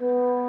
Mm-hmm.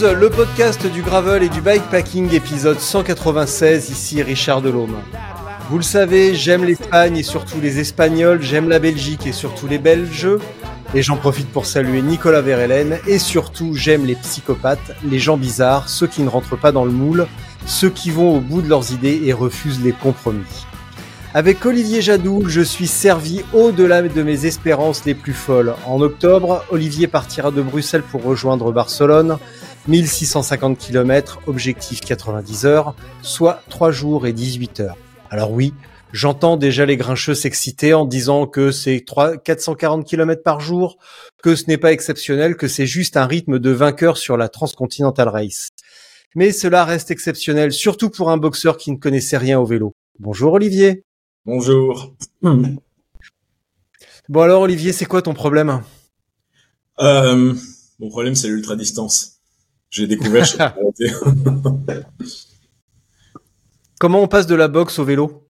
Le podcast du gravel et du bikepacking, épisode 196, ici Richard Delhomme. Vous le savez, j'aime l'Espagne et surtout les Espagnols, j'aime la Belgique et surtout les Belges. Et j'en profite pour saluer Nicolas Verhelen. Et surtout, j'aime les psychopathes, les gens bizarres, ceux qui ne rentrent pas dans le moule, ceux qui vont au bout de leurs idées et refusent les compromis. Avec Olivier Jadoul, je suis servi au-delà de mes espérances les plus folles. En octobre, Olivier partira de Bruxelles pour rejoindre Barcelone. 1650 km, objectif 90 heures, soit 3 jours et 18 heures. Alors oui, j'entends déjà les grincheux s'exciter en disant que c'est 3, 440 km par jour, que ce n'est pas exceptionnel, que c'est juste un rythme de vainqueur sur la Transcontinental Race. Mais cela reste exceptionnel, surtout pour un boxeur qui ne connaissait rien au vélo. Bonjour Olivier. Bonjour. Bon alors Olivier, c'est quoi ton problème? Euh, mon problème, c'est l'ultra distance. J'ai découvert. chez. Comment on passe de la boxe au vélo?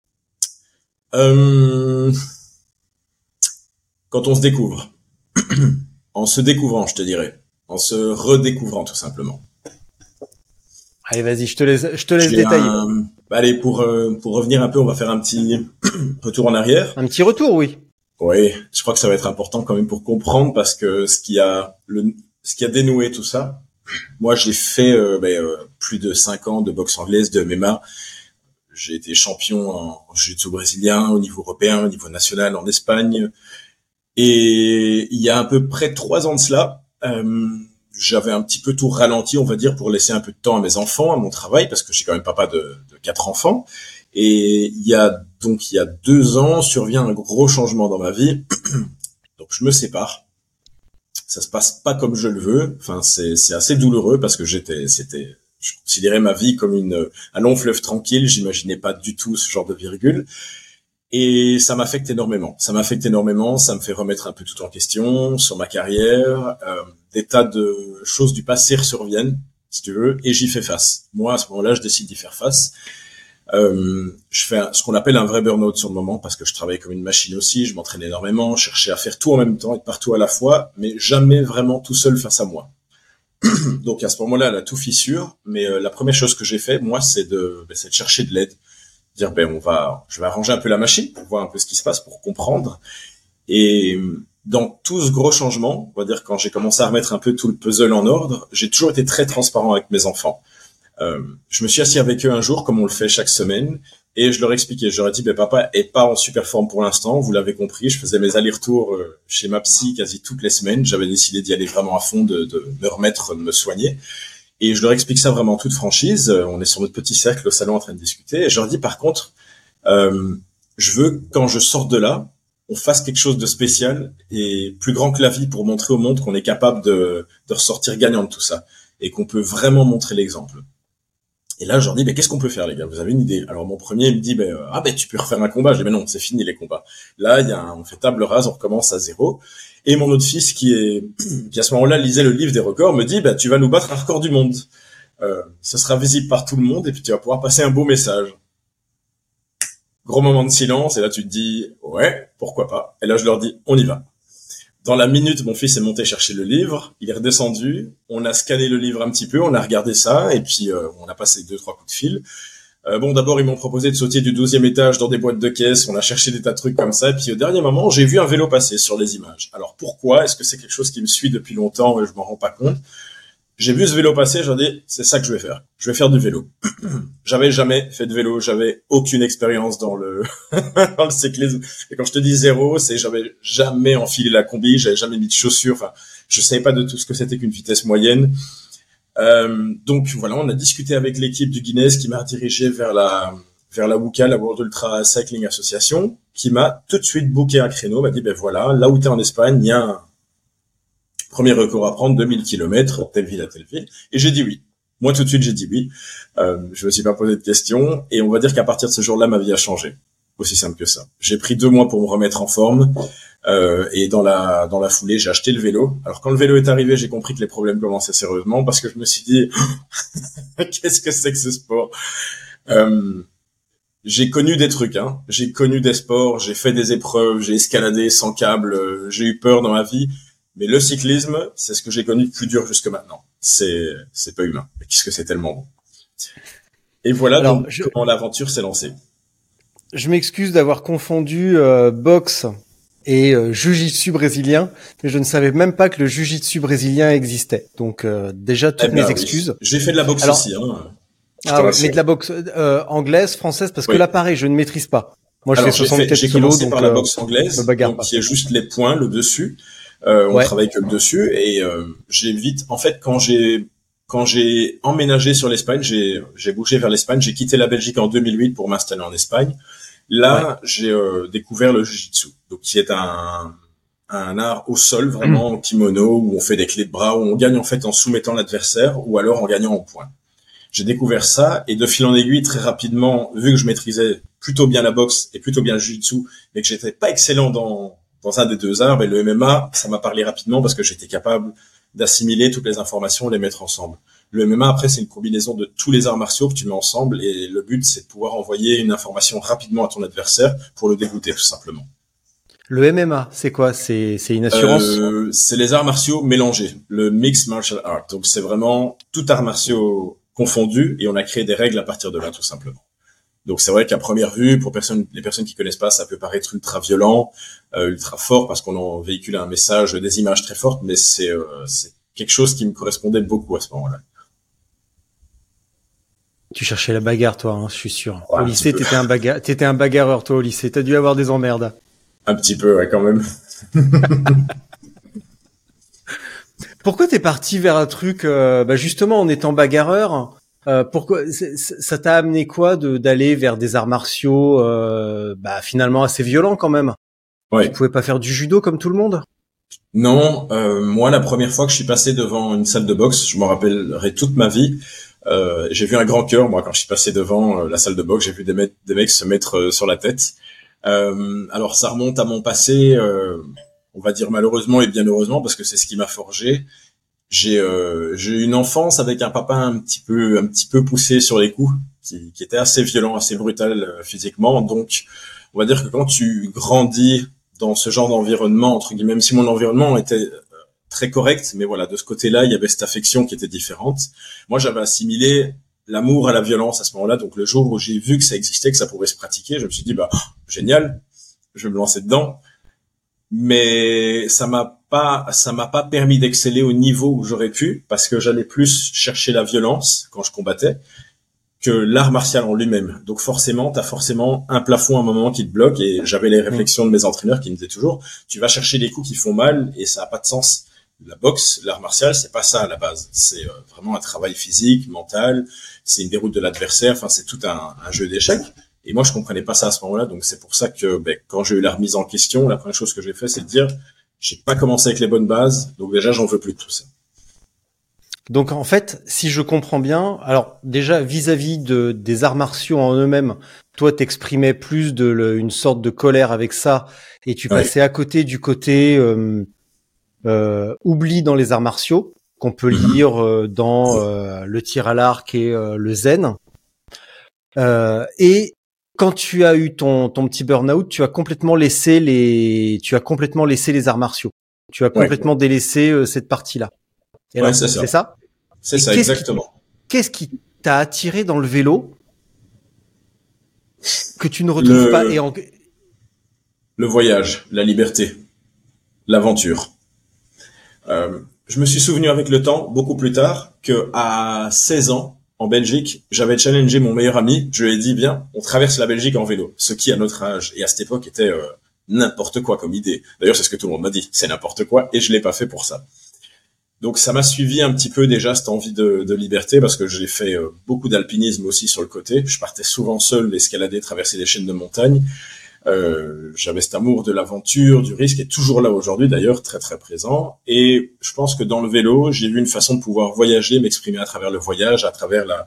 Euh, quand on se découvre, en se découvrant, je te dirais, en se redécouvrant tout simplement. Allez vas-y, je te laisse, je te laisse détailler. un- bah, allez, pour euh, pour revenir un peu, on va faire un petit retour en arrière. Un petit retour, oui. Oui, je crois que ça va être important quand même pour comprendre parce que ce qui a le ce qui a dénoué tout ça. Moi, j'ai fait euh, ben, euh, plus de cinq ans de boxe anglaise, de MMA. J'ai été champion en jiu-jitsu brésilien au niveau européen, au niveau national en Espagne. Et il y a à peu près trois ans de cela, euh, j'avais un petit peu tout ralenti, on va dire, pour laisser un peu de temps à mes enfants, à mon travail, parce que j'ai quand même papa de, de quatre enfants. Et il y a donc il y a deux ans survient un gros changement dans ma vie. donc je me sépare. Ça se passe pas comme je le veux. Enfin c'est assez douloureux parce que j'étais c'était je considérais ma vie comme une un long fleuve tranquille. J'imaginais pas du tout ce genre de virgule. Et ça m'affecte énormément. Ça m'affecte énormément. Ça me fait remettre un peu tout en question sur ma carrière. Euh, des tas de choses du passé surviennent, si tu veux, et j'y fais face. Moi, à ce moment-là, je décide d'y faire face. Euh, je fais un- ce qu'on appelle un vrai burn-out sur le moment parce que je travaillais comme une machine aussi, je m'entraînais énormément, je cherchais à faire tout en même temps, être partout à la fois, mais jamais vraiment tout seul face à moi. Donc à ce moment-là, la tout fissure, mais euh, la première chose que j'ai fait, moi, c'est de, ben, c'est de chercher de l'aide, dire ben on va, je vais arranger un peu la machine pour voir un peu ce qui se passe, pour comprendre. Et dans tout ce gros changement, on va dire quand j'ai commencé à remettre un peu tout le puzzle en ordre, j'ai toujours été très transparent avec mes enfants. Euh, je me suis assis avec eux un jour, comme on le fait chaque semaine, et je leur expliquais. Je leur ai dit, ben papa est pas en super forme pour l'instant. Vous l'avez compris. Je faisais mes allers-retours euh, chez ma psy quasi toutes les semaines. J'avais décidé d'y aller vraiment à fond, de, de me remettre, de me soigner. Et je leur explique ça vraiment en toute franchise. Euh, On est sur notre petit cercle au salon en train de discuter. Et je leur dis par contre, euh, je veux quand je sors de là, on fasse quelque chose de spécial et plus grand que la vie pour montrer au monde qu'on est capable de, de ressortir gagnant de tout ça et qu'on peut vraiment montrer l'exemple. Et là, je leur dis, ben, qu'est-ce qu'on peut faire, les gars? Vous avez une idée? Alors, mon premier, il me dit, ben, ah, ben, tu peux refaire un combat. Je dis, mais non, c'est fini, les combats. Là, il y a un- on fait table rase, on recommence à zéro. Et mon autre fils, qui est, qui à ce moment-là lisait le livre des records, me dit, ben, tu vas nous battre un record du monde. Euh, ce sera visible par tout le monde et puis tu vas pouvoir passer un beau message. Gros moment de silence et là tu te dis, ouais, pourquoi pas? Et là, je leur dis, on y va. Dans la minute, mon fils est monté chercher le livre, il est redescendu, on a scanné le livre un petit peu, on a regardé ça, et puis euh, on a passé deux trois coups de fil. Euh, bon, d'abord, ils m'ont proposé de sauter du 12e étage dans des boîtes de caisse. On a cherché des tas de trucs comme ça. Et puis, au dernier moment, j'ai vu un vélo passer sur les images. Alors, pourquoi? Est-ce que c'est quelque chose qui me suit depuis longtemps? Et je m'en rends pas compte J'ai vu ce vélo passer. J'ai dit, c'est ça que je vais faire. Je vais faire du vélo. j'avais jamais fait de vélo. J'avais aucune expérience dans le dans le cyclisme. Et quand je te dis zéro, c'est j'avais jamais enfilé la combi. J'avais jamais mis de chaussures. Enfin, je savais pas de tout ce que c'était qu'une vitesse moyenne. Euh, donc voilà, on a discuté avec l'équipe du Guinness qui m'a dirigé vers la vers la WUCA, la World Ultra Cycling Association, qui m'a tout de suite booké un créneau, m'a dit ben voilà, là où tu es en Espagne, il y a un premier record à prendre, 2000 km, telle ville à telle ville, et j'ai dit oui. Moi tout de suite j'ai dit oui. Euh, je me suis pas posé de questions, et on va dire qu'à partir de ce jour-là, ma vie a changé. Aussi simple que ça. J'ai pris deux mois pour me remettre en forme. Euh, et dans la dans la foulée, j'ai acheté le vélo. Alors quand le vélo est arrivé, j'ai compris que les problèmes commençaient sérieusement parce que je me suis dit qu'est-ce que c'est que ce sport? Euh, J'ai connu des trucs, hein. J'ai connu des sports, j'ai fait des épreuves, j'ai escaladé sans câble, j'ai eu peur dans ma vie. Mais le cyclisme, c'est ce que j'ai connu de plus dur jusque maintenant. C'est c'est pas humain. Mais qu'est-ce que c'est tellement bon. Et voilà donc comment l'aventure s'est lancée je m'excuse d'avoir confondu euh, boxe et euh, jujitsu brésilien, mais je ne savais même pas que le jujitsu brésilien existait. Donc euh, déjà toutes eh ben mes excuses. J'ai fait de la boxe aussi. Hein. Ah mais de la boxe euh, anglaise, française, parce que là pareil, je ne maîtrise pas. Moi, je fais 74 J'ai commencé par la boxe anglaise, donc, qui est juste les points, le dessus. Euh, on travaille que le dessus et j'ai vite, en fait, quand j'ai quand j'ai emménagé sur l'Espagne, j'ai j'ai bougé vers l'Espagne. J'ai quitté la Belgique en 2008 pour m'installer en Espagne. Là, j'ai euh, découvert le jiu-jitsu, donc qui est un, un art au sol, vraiment en kimono, où on fait des clés de bras, où on gagne en fait en soumettant l'adversaire, ou alors en gagnant en points. J'ai découvert ça, et de fil en aiguille, très rapidement, vu que je maîtrisais plutôt bien la boxe et plutôt bien le jiu-jitsu, mais que j'étais pas excellent dans, dans un des deux arts, mais le MMA, ça m'a parlé rapidement parce que j'étais capable d'assimiler toutes les informations, les mettre ensemble. Le MMA, après, c'est une combinaison de tous les arts martiaux que tu mets ensemble et le but, c'est de pouvoir envoyer une information rapidement à ton adversaire pour le dégoûter, tout simplement. Le MMA, c'est quoi? C'est une assurance? Euh, C'est les arts martiaux mélangés, le Mixed Martial Art. Donc, c'est vraiment tout arts martiaux confondu et on a créé des règles à partir de là, tout simplement. Donc c'est vrai qu'à première vue, pour personne, les personnes qui connaissent pas, ça peut paraître ultra violent, euh, ultra fort parce qu'on en véhicule un message, des images très fortes, mais c'est euh, quelque chose qui me correspondait beaucoup à ce moment-là. Tu cherchais la bagarre, toi, hein, je suis sûr. au lycée, t'étais un, un bagarreur, toi, au lycée. T'as dû avoir des emmerdes. Un petit peu, ouais, quand même. Pourquoi t'es parti vers un truc, euh, bah justement, en étant bagarreur euh, Pourquoi ça t'a amené quoi de d'aller vers des arts martiaux, euh, bah finalement assez violents quand même? Ouais. Tu pouvais pas faire du judo comme tout le monde? Non, euh, moi, la première fois que je suis passé devant une salle de boxe, je m'en rappellerai toute ma vie. Euh, j'ai vu un grand cœur, moi, quand je suis passé devant euh, la salle de boxe, j'ai vu des, des, mecs se mettre sur la tête. alors, ça remonte à mon passé, on va dire malheureusement et bien heureusement, parce que c'est ce qui m'a forgé. J'ai eu une enfance avec un papa un petit peu un petit peu poussé sur les coups, qui, qui était assez violent, assez brutal physiquement. Donc, on va dire que quand tu grandis dans ce genre d'environnement, entre guillemets, même si mon environnement était très correct, mais voilà, de ce côté-là, il y avait cette affection qui était différente. Moi, j'avais assimilé l'amour à la violence à ce moment-là. Donc le jour où j'ai vu que ça existait, que ça pouvait se pratiquer, je me suis dit bah génial, je vais me lancer dedans. Mais ça m'a pas, ça m'a pas permis d'exceller au niveau où j'aurais pu parce que j'allais plus chercher la violence quand je combattais que l'art martial en lui-même. Donc forcément, tu as forcément un plafond à un moment qui te bloque et j'avais les réflexions de mes entraîneurs qui me disaient toujours, tu vas chercher les coups qui font mal et ça a pas de sens la boxe, l'art martial, c'est pas ça à la base. C'est euh, vraiment un travail physique, mental. C'est une déroute de l'adversaire. Enfin, c'est tout un, jeu d'échecs. Et moi, je comprenais pas ça à ce moment-là. Donc, c'est pour ça que ben, quand j'ai eu la remise en question, la première chose que j'ai fait, c'est de dire, j'ai pas commencé avec les bonnes bases. Donc déjà, j'en veux plus de tout ça. Donc en fait, si je comprends bien, alors déjà vis-à-vis de des arts martiaux en eux-mêmes, toi t'exprimais plus de une sorte de colère avec ça et tu passais à côté du côté euh, euh, oubli dans les arts martiaux qu'on peut mhm. lire euh, dans le tir à l'arc et le zen. et quand tu as eu ton, ton petit burn-out, tu as complètement laissé les, tu as complètement laissé les arts martiaux. Tu as complètement délaissé cette partie-là. Ouais, c'est ça. C'est ça. C'est ça, exactement. Qu'est-ce qui t'a attiré dans le vélo que tu ne retrouves Le- pas et en... Le voyage, la liberté, l'aventure. Euh, je me suis souvenu avec le temps, beaucoup plus tard, que à 16 ans, en Belgique, j'avais challengé mon meilleur ami. Je lui ai dit, bien, on traverse la Belgique en vélo. Ce qui, à notre âge et à cette époque, était euh, n'importe quoi comme idée. D'ailleurs, c'est ce que tout le monde m'a dit. C'est n'importe quoi et je l'ai pas fait pour ça. Donc ça m'a suivi un petit peu déjà cette envie de, de liberté parce que j'ai fait euh, beaucoup d'alpinisme aussi sur le côté. Je partais souvent seul escalader, traverser des chaînes de montagne. Euh, J'avais cet amour de l'aventure, du risque, et toujours là aujourd'hui d'ailleurs, très très présent. Et je pense que dans le vélo, j'ai vu une façon de pouvoir voyager, m'exprimer à travers le voyage, à travers la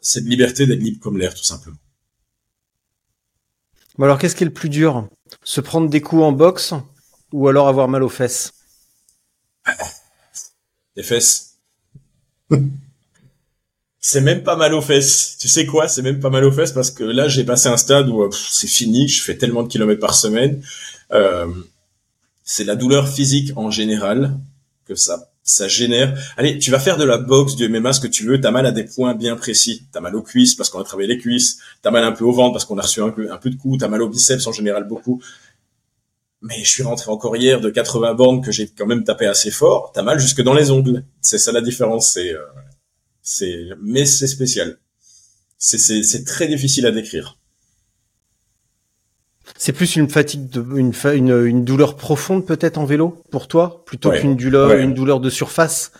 cette liberté d'être libre comme l'air, tout simplement. Bon, alors qu'est-ce qui est le plus dur? Se prendre des coups en boxe ou alors avoir mal aux fesses? Les fesses. c'est même pas mal aux fesses. Tu sais quoi? C'est même pas mal aux fesses parce que là, j'ai passé un stade où euh, c'est fini. Je fais tellement de kilomètres par semaine. Euh, c'est la douleur physique en général que ça ça génère. Allez, tu vas faire de la boxe, du MMA, ce que tu veux. T'as mal à des points bien précis. T'as mal aux cuisses parce qu'on a travaillé les cuisses. T'as mal un peu au ventre parce qu'on a reçu un peu, un peu de coups. T'as mal aux biceps en général beaucoup. Mais je suis rentré encore hier de 80 bornes que j'ai quand même tapé assez fort. T'as mal jusque dans les ongles. C'est ça la différence. C'est, euh, c'est, mais c'est spécial. C'est, très difficile à décrire. C'est plus une fatigue, de, une, une, une douleur profonde peut-être en vélo pour toi, plutôt Ouais, qu'une douleur, ouais. une douleur de surface.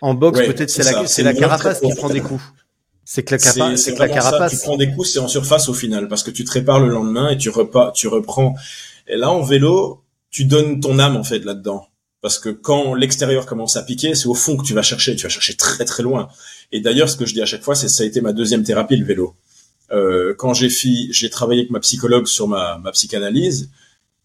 En boxe, Ouais, peut-être c'est la, c'est la carapace qui prend des coups. C'est que la, capa- que la vraiment ça. carapace. Tu prends des coups, c'est en surface au final, parce que tu te répares le lendemain et tu repas, tu reprends. Et là, en vélo, tu donnes ton âme en fait là-dedans, parce que quand l'extérieur commence à piquer, c'est au fond que tu vas chercher. Tu vas chercher très très loin. Et d'ailleurs, ce que je dis à chaque fois, c'est ça a été ma deuxième thérapie, le vélo. Euh, quand j'ai fi- j'ai travaillé avec ma psychologue sur ma, ma psychanalyse,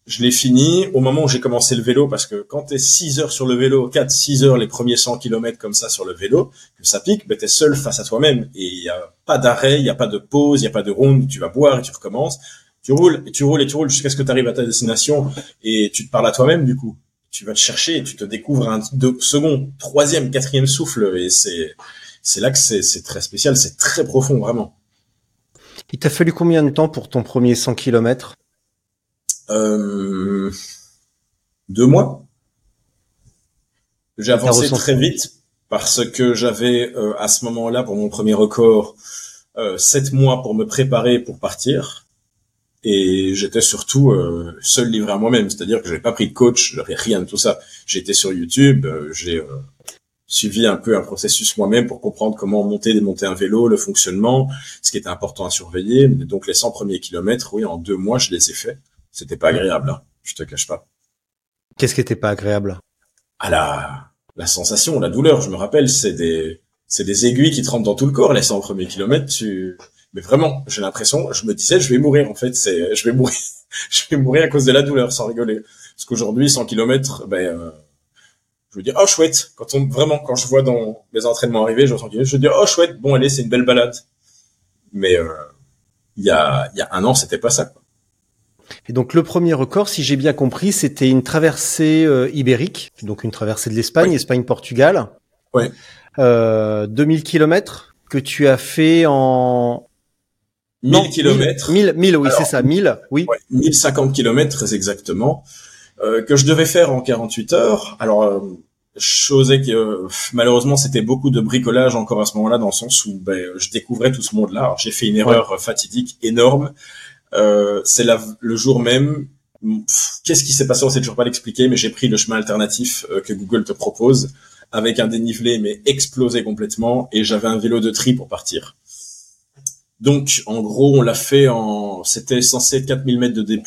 je l'ai fini au moment où j'ai commencé le vélo, parce que quand t'es 6 heures sur le vélo, 4, 6 heures les premiers 100 kilomètres comme ça sur le vélo, que ça pique, ben t'es seul face à toi-même. Et il y a pas d'arrêt, il y a pas de pause, il y a pas de ronde, tu vas boire et tu recommences. Tu roules, et tu roules, et tu roules jusqu'à ce que tu arrives à ta destination, et tu te parles à toi-même, du coup. Tu vas te chercher, et tu te découvres un deux, second, troisième, quatrième souffle, et c'est, c'est là que c'est, c'est très spécial, c'est très profond, vraiment. Il t'a fallu combien de temps pour ton premier 100 km Euh, deux mois. J'ai avancé très vite parce que j'avais euh, à ce moment-là pour mon premier record euh, sept mois pour me préparer pour partir et j'étais surtout euh, seul livré à moi-même, c'est-à-dire que j'avais pas pris de coach, j'avais rien de tout ça. J'étais sur YouTube, euh, j'ai euh, suivi un peu un processus moi-même pour comprendre comment monter, démonter un vélo, le fonctionnement, ce qui était important à surveiller. Donc les 100 premiers kilomètres, oui, en deux mois, je les ai faits. C'était pas agréable, hein, je te cache pas. Qu'est-ce qui était pas agréable? À la, la sensation, la douleur, je me rappelle, c'est des, c'est des aiguilles qui te rentrent dans tout le corps, les 100 premiers kilomètres, tu, mais vraiment, j'ai l'impression, je me disais, je vais mourir, en fait, c'est, je vais mourir, je vais mourir à cause de la douleur, sans rigoler. Parce qu'aujourd'hui, 100 kilomètres, ben, euh, je veux dire, oh chouette, quand on, vraiment, quand je vois dans les entraînements arriver, je je dis, oh chouette, bon, allez, c'est une belle balade. Mais, euh, il y a, il y a un an, c'était pas ça, quoi. Et donc le premier record, si j'ai bien compris, c'était une traversée euh, ibérique, donc une traversée de l'Espagne, Oui. Espagne-Portugal. Ouais. Euh, 2000 kilomètres que tu as fait en 1000 Non, kilomètres. 1000, 1000, oui, c'est ça, 1000, oui. Ouais, 1050 kilomètres très exactement, euh, que je devais faire en 48 heures. Alors, euh, chose que euh, malheureusement c'était beaucoup de bricolage encore à ce moment-là, dans le sens où ben, je découvrais tout ce monde-là. J'ai fait une erreur fatidique énorme. Euh, c'est le jour même. Qu'est-ce qui s'est passé? On sait toujours pas l'expliquer, mais j'ai pris le chemin alternatif euh, que Google te propose, avec un dénivelé mais explosé complètement, et j'avais un vélo de tri pour partir. Donc, en gros, on l'a fait en, c'était censé être 4000 mètres de D+.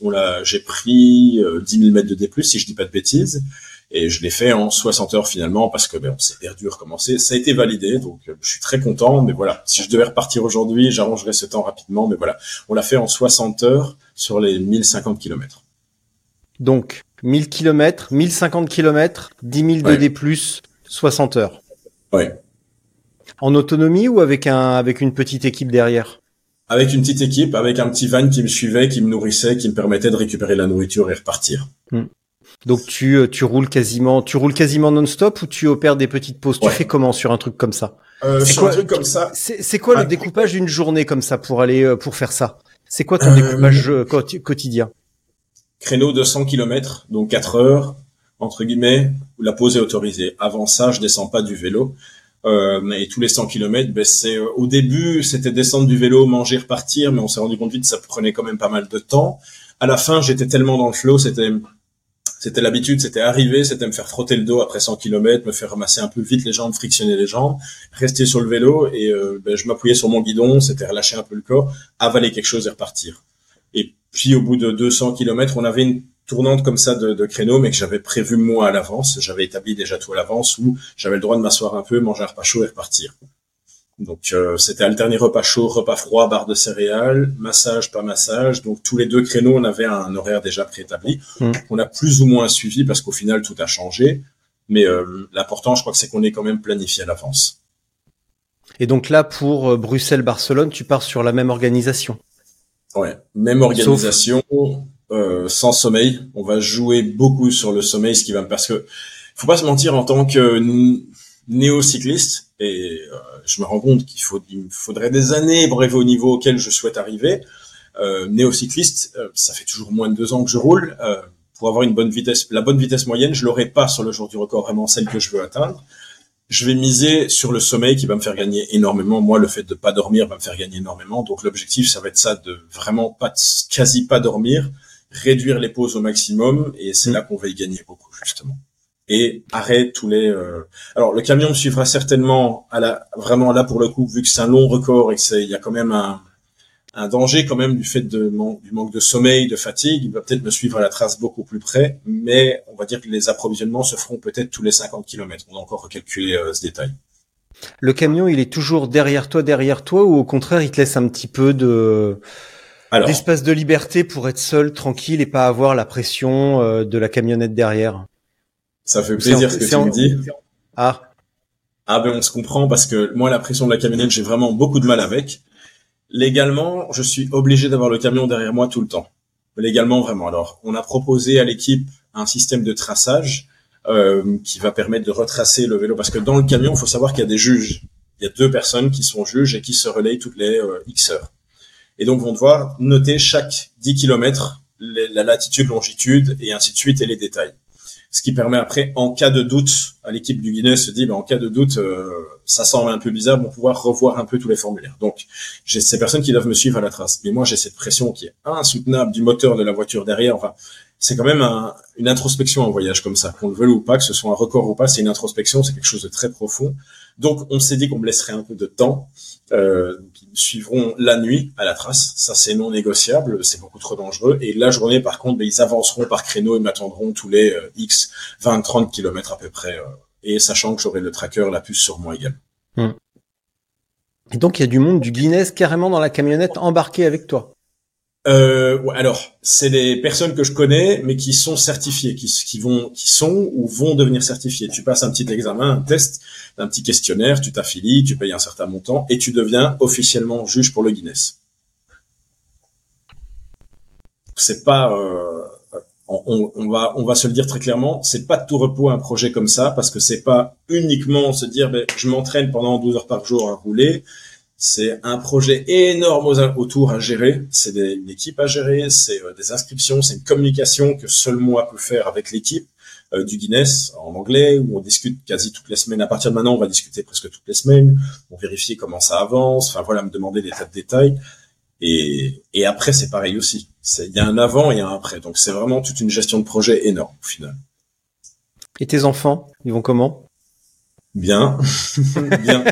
On l'a, j'ai pris euh, 10 000 mètres de D+, si je dis pas de bêtises. Et je l'ai fait en 60 heures finalement parce que ben, on s'est perdu, recommencer. Ça a été validé, donc euh, je suis très content. Mais voilà, si je devais repartir aujourd'hui, j'arrangerais ce temps rapidement. Mais voilà, on l'a fait en 60 heures sur les 1050 kilomètres. Donc 1000 kilomètres, 1050 kilomètres, 10 000 de Ouais. D+, 60 heures. Ouais. En autonomie ou avec un avec une petite équipe derrière? Avec une petite équipe, avec un petit van qui me suivait, qui me nourrissait, qui me permettait de récupérer la nourriture et repartir. Donc tu, euh, tu roules quasiment, tu roules quasiment non-stop ou tu opères des petites pauses? Tu fais comment sur un truc comme ça? Euh, Sur un truc comme ça. C'est quoi le découpage d'une journée comme ça pour aller euh, pour faire ça? C'est quoi ton découpage quotidien? Créneau de 100 km, donc 4 heures entre guillemets, où la pause est autorisée. Avant ça, je descends pas du vélo. Euh, et tous les 100 km, ben c'est au début c'était descendre du vélo, manger, repartir, mais on s'est rendu compte vite que ça prenait quand même pas mal de temps. À la fin, j'étais tellement dans le flow, c'était c'était l'habitude, c'était arriver, c'était me faire frotter le dos après 100 km, me faire ramasser un peu vite les jambes, frictionner les jambes, rester sur le vélo et euh, ben, je m'appuyais sur mon guidon, c'était relâcher un peu le corps, avaler quelque chose et repartir. Et puis au bout de 200 km, on avait une tournante comme ça de, de créneau, mais que j'avais prévu moi à l'avance. J'avais établi déjà tout à l'avance où j'avais le droit de m'asseoir un peu, manger un repas chaud et repartir. Donc euh, c'était alterné repas chaud, repas froid, barre de céréales, massage, pas massage. Donc tous les deux créneaux, on avait un horaire déjà préétabli. Mmh. On a plus ou moins suivi parce qu'au final tout a changé. Mais euh, l'important, je crois que c'est qu'on est quand même planifié à l'avance. Et donc là, pour euh, Bruxelles-Barcelone, tu pars sur la même organisation? Ouais, même organisation, euh, sans sommeil. On va jouer beaucoup sur le sommeil, ce qui va parce que faut pas se mentir en tant que néo-cycliste et euh, je me rends compte qu'il faut il me faudrait des années pour arriver au niveau auquel je souhaite arriver. Euh, néo-cycliste, euh, ça fait toujours moins de deux ans que je roule. pour avoir une bonne vitesse, la bonne vitesse moyenne, je l'aurai pas sur le jour du record, vraiment celle que je veux atteindre. Je vais miser sur le sommeil qui va me faire gagner énormément. Moi, le fait de pas dormir va me faire gagner énormément. Donc l'objectif, ça va être ça, de vraiment pas, quasi pas dormir, réduire les pauses au maximum, et c'est mm. là qu'on va y gagner beaucoup justement et arrête tous les. Euh, alors le camion me suivra certainement à la vraiment là pour le coup vu que c'est un long record et que c'est il y a quand même un, un danger quand même du fait de du manque de sommeil, de fatigue. Il va peut-être me suivre à la trace beaucoup plus près, mais on va dire que les approvisionnements se feront peut-être tous les 50 km. On a encore recalculé euh, ce détail. Le camion, il est toujours derrière toi, derrière toi, ou au contraire, il te laisse un petit peu de d'espace de liberté pour être seul, tranquille et pas avoir la pression euh, de la camionnette derrière. Ça fait plaisir ce que tu me dis. Ah. Ah ben on se comprend parce que moi la pression de la camionnette j'ai vraiment beaucoup de mal avec. Légalement, je suis obligé d'avoir le camion derrière moi tout le temps. Légalement vraiment. Alors on a proposé à l'équipe un système de traçage euh, qui va permettre de retracer le vélo parce que dans le camion il faut savoir qu'il y a des juges. Il y a deux personnes qui sont juges et qui se relayent toutes les euh, X heures. Et donc vont devoir noter chaque 10 km la latitude, longitude et ainsi de suite et les détails ce qui permet après, en cas de doute, à l'équipe du Guinness se dit, ben, en cas de doute, euh, ça semble un peu bizarre, vont pouvoir revoir un peu tous les formulaires. Donc, j'ai ces personnes qui doivent me suivre à la trace. Mais moi, j'ai cette pression qui est insoutenable du moteur de la voiture derrière. Enfin, c'est quand même un, une introspection en voyage comme ça, qu'on le veuille ou pas, que ce soit un record ou pas, c'est une introspection, c'est quelque chose de très profond. Donc, on s'est dit qu'on me laisserait un peu de temps. Euh, suivront la nuit à la trace. Ça, c'est non négociable, c'est beaucoup trop dangereux. Et la journée, par contre, ben, ils avanceront par créneau et m'attendront tous les euh, X 20-30 km à peu près. Euh, et sachant que j'aurai le tracker, la puce sur moi également. Et donc, il y a du monde du Guinness carrément dans la camionnette embarqué avec toi euh, alors, c'est des personnes que je connais, mais qui sont certifiées, qui, vont, qui sont ou vont devenir certifiées. Tu passes un petit examen, un test, un petit questionnaire, tu t'affilies, tu payes un certain montant et tu deviens officiellement juge pour le Guinness. C'est pas, euh, on, on, va, on va se le dire très clairement, c'est pas de tout repos un projet comme ça parce que c'est pas uniquement se dire, ben, je m'entraîne pendant 12 heures par jour à rouler c'est un projet énorme autour à gérer. C'est une équipe à gérer, c'est euh, des inscriptions, c'est une communication que seul moi peux faire avec l'équipe euh, du Guinness en anglais où on discute quasi toutes les semaines. À partir de maintenant, on va discuter presque toutes les semaines. On vérifie comment ça avance. Enfin voilà, me demander des tas de détails. Et, et après, c'est pareil aussi. Il y a un avant et un après. Donc c'est vraiment toute une gestion de projet énorme au final. Et tes enfants, ils vont comment? Bien. Bien.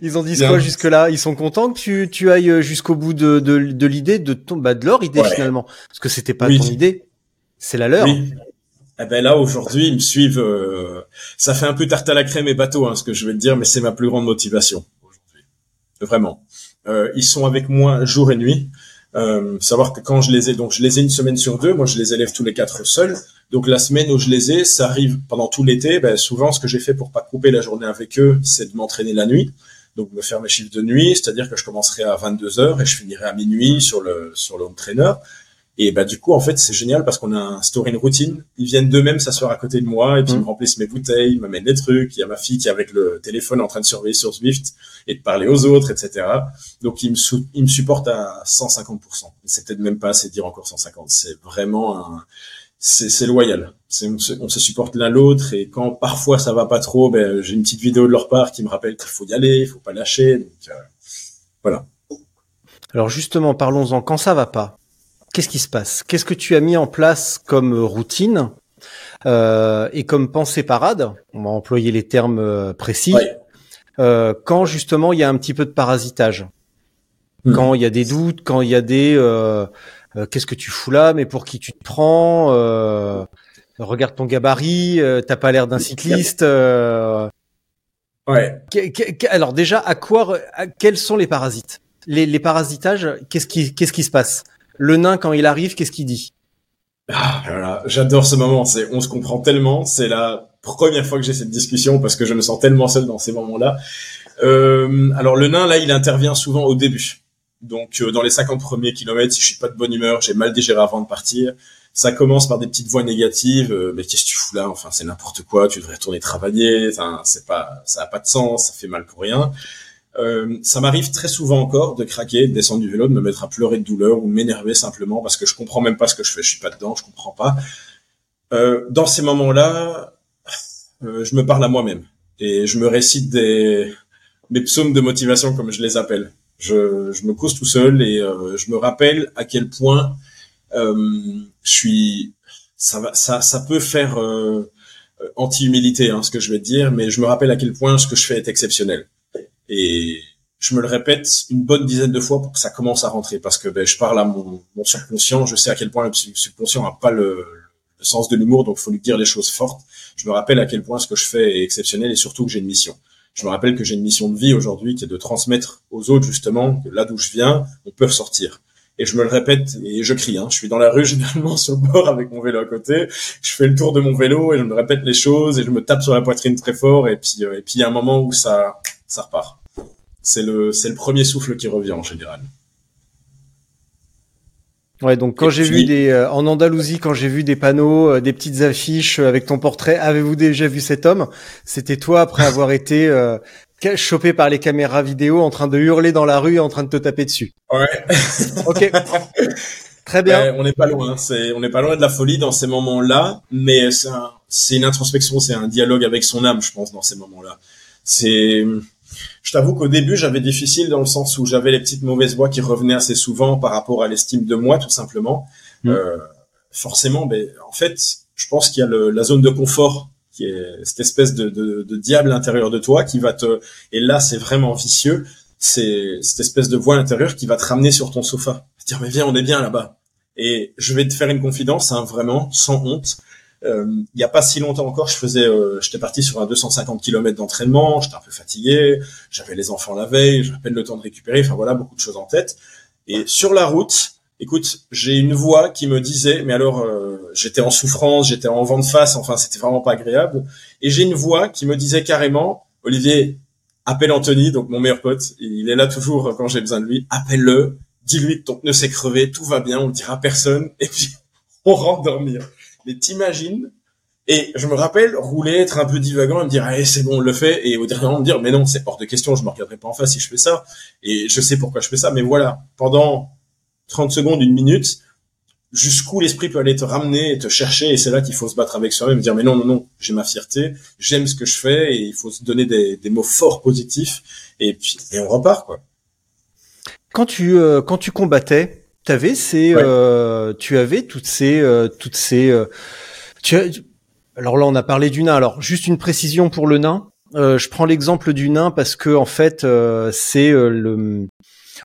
Ils ont dit quoi jusque-là? Ils sont contents que tu, tu ailles euh, jusqu'au bout de, de, de l'idée, de, ton, bah, de leur idée finalement? Parce que c'était pas ton idée, c'est la leur. Oui. Eh ben là aujourd'hui ils me suivent. Euh, ça fait un peu tarte à la crème et bateau, hein, ce que je vais te dire, mais c'est ma plus grande motivation aujourd'hui. Vraiment. Euh, ils sont avec moi jour et nuit. Euh, savoir que quand je les ai, donc je les ai une semaine sur deux, moi je les élève tous les quatre seuls. Donc la semaine où je les ai, ça arrive pendant tout l'été. Ben, souvent, ce que j'ai fait pour pas couper la journée avec eux, c'est de m'entraîner la nuit. Donc me faire mes chiffres de nuit, c'est-à-dire que je commencerai à 22 heures et je finirai à minuit sur le sur le. Et bah du coup en fait c'est génial parce qu'on a un story une routine. Ils viennent d'eux-mêmes s'asseoir à côté de moi et puis ils Mm. me remplissent mes bouteilles, ils m'amènent des trucs. Il y a ma fille qui est avec le téléphone en train de surveiller sur Swift et de parler aux autres, etc. Donc ils me ils me supportent à 150%. C'est peut-être même pas assez de dire encore 150. C'est vraiment un c'est c'est loyal. C'est on se, on se supporte l'un l'autre et quand parfois ça va pas trop, ben j'ai une petite vidéo de leur part qui me rappelle qu'il faut y aller, il faut pas lâcher. Donc euh, voilà. Alors justement, parlons-en. Quand ça va pas, qu'est-ce qui se passe? Qu'est-ce que tu as mis en place comme euh, routine euh, et comme pensée parade? On va employer les termes euh, précis. Ouais. Euh, quand justement il y a un petit peu de parasitage, Mhm. quand il y a des doutes, quand il y a des euh, euh, qu'est-ce que tu fous là, mais pour qui tu te prends euh, Regarde ton gabarit, euh, t'as pas l'air d'un cycliste. euh, Ouais. alors déjà, à quoi, à- quels sont les parasites? Les, les parasitages, qu'est-ce qui, qu'est-ce qui se passe? Le nain quand il arrive, qu'est-ce qu'il dit? Ah, voilà, j'adore ce moment. C'est, on se comprend tellement. C'est la première fois que j'ai cette discussion parce que je me sens tellement seul dans ces moments-là. Euh, alors le nain là, il intervient souvent au début. Donc euh, dans les 50 premiers kilomètres, si je suis pas de bonne humeur, j'ai mal digéré avant de partir, ça commence par des petites voix négatives. euh, mais qu'est-ce que tu fous là? Enfin, c'est n'importe quoi. Tu devrais retourner travailler. C'est pas, ça a pas de sens. Ça fait mal pour rien. Euh, ça m'arrive très souvent encore de craquer, de descendre du vélo, de me mettre à pleurer de douleur ou m'énerver simplement parce que je comprends même pas ce que je fais. Je suis pas dedans, je comprends pas. Euh, dans ces moments-là, euh, je me parle à moi-même et je me récite des mes psaumes de motivation comme je les appelle. Je, je me cause tout seul et euh, je me rappelle à quel point euh, je suis. Ça va, ça, ça peut faire anti-humilité, hein, ce que je vais te dire, mais je me rappelle à quel point ce que je fais est exceptionnel. Et je me le répète une bonne dizaine de fois pour que ça commence à rentrer, parce que ben, je parle à mon, mon subconscient, je sais à quel point le subconscient n'a pas le, le sens de l'humour, donc faut lui dire les choses fortes. Je me rappelle à quel point ce que je fais est exceptionnel et surtout que j'ai une mission. Je me rappelle que j'ai une mission de vie aujourd'hui qui est de transmettre aux autres justement que là d'où je viens, on peut ressortir. Et je me le répète et je crie. Hein. Je suis dans la rue généralement sur le bord avec mon vélo à côté. Je fais le tour de mon vélo et je me répète les choses et je me tape sur la poitrine très fort. Et puis euh, et puis il y a un moment où ça ça repart. C'est le c'est le premier souffle qui revient en général. Ouais, donc quand j'ai vu des euh, en Andalousie, quand j'ai vu des panneaux, euh, des petites affiches euh, avec ton portrait, avez-vous déjà vu cet homme? C'était toi après avoir été euh, chopé par les caméras vidéo, en train de hurler dans la rue, en train de te taper dessus. Ouais. Ok, très bien. On n'est pas loin. C'est, on n'est pas loin de la folie dans ces moments-là, mais c'est un, c'est une introspection, c'est un dialogue avec son âme, je pense, dans ces moments-là. C'est, je t'avoue qu'au début, j'avais difficile dans le sens où j'avais les petites mauvaises voix qui revenaient assez souvent par rapport à l'estime de moi, tout simplement. Mm. Euh, forcément, ben, en fait, je pense qu'il y a le, la zone de confort qui est cette espèce de, de, de diable intérieur de toi qui va te, et là, c'est vraiment vicieux. C'est cette espèce de voix intérieure qui va te ramener sur ton sofa. Dire, mais viens, on est bien là-bas. Et je vais te faire une confidence, hein, vraiment, sans honte. Euh, il y a pas si longtemps encore, je faisais, euh, j'étais parti sur un 250 km d'entraînement, j'étais un peu fatigué, j'avais les enfants la veille, j'avais peine le temps de récupérer, enfin voilà, beaucoup de choses en tête. Et sur la route, écoute, j'ai une voix qui me disait, mais alors, euh, j'étais en souffrance, j'étais en vent de face, enfin, c'était vraiment pas agréable. Et j'ai une voix qui me disait carrément, Olivier, appelle Anthony, donc mon meilleur pote, il est là toujours quand j'ai besoin de lui, appelle-le, dis-lui que ton pneu s'est crevé, tout va bien, on le dira personne, et puis on rentre dormir. Mais t'imagines Et je me rappelle rouler, être un peu divagant, et me dire allez c'est bon, on le fait, et au dernier moment me dire mais non c'est hors de question, je me regarderai pas en face si je fais ça, et je sais pourquoi je fais ça, mais voilà pendant 30 secondes, une minute, jusqu'où l'esprit peut aller te ramener et te chercher, et c'est là qu'il faut se battre avec soi-même, dire mais non non non, j'ai ma fierté, j'aime ce que je fais, et il faut se donner des, des mots forts positifs, et puis et on repart quoi. Quand tu euh, quand tu combattais, t'avais ces Ouais. euh, tu avais toutes ces euh, toutes ces euh, tu as- alors là on a parlé du nain. Alors juste une précision pour le nain. Euh, je prends l'exemple du nain parce que en fait euh, c'est le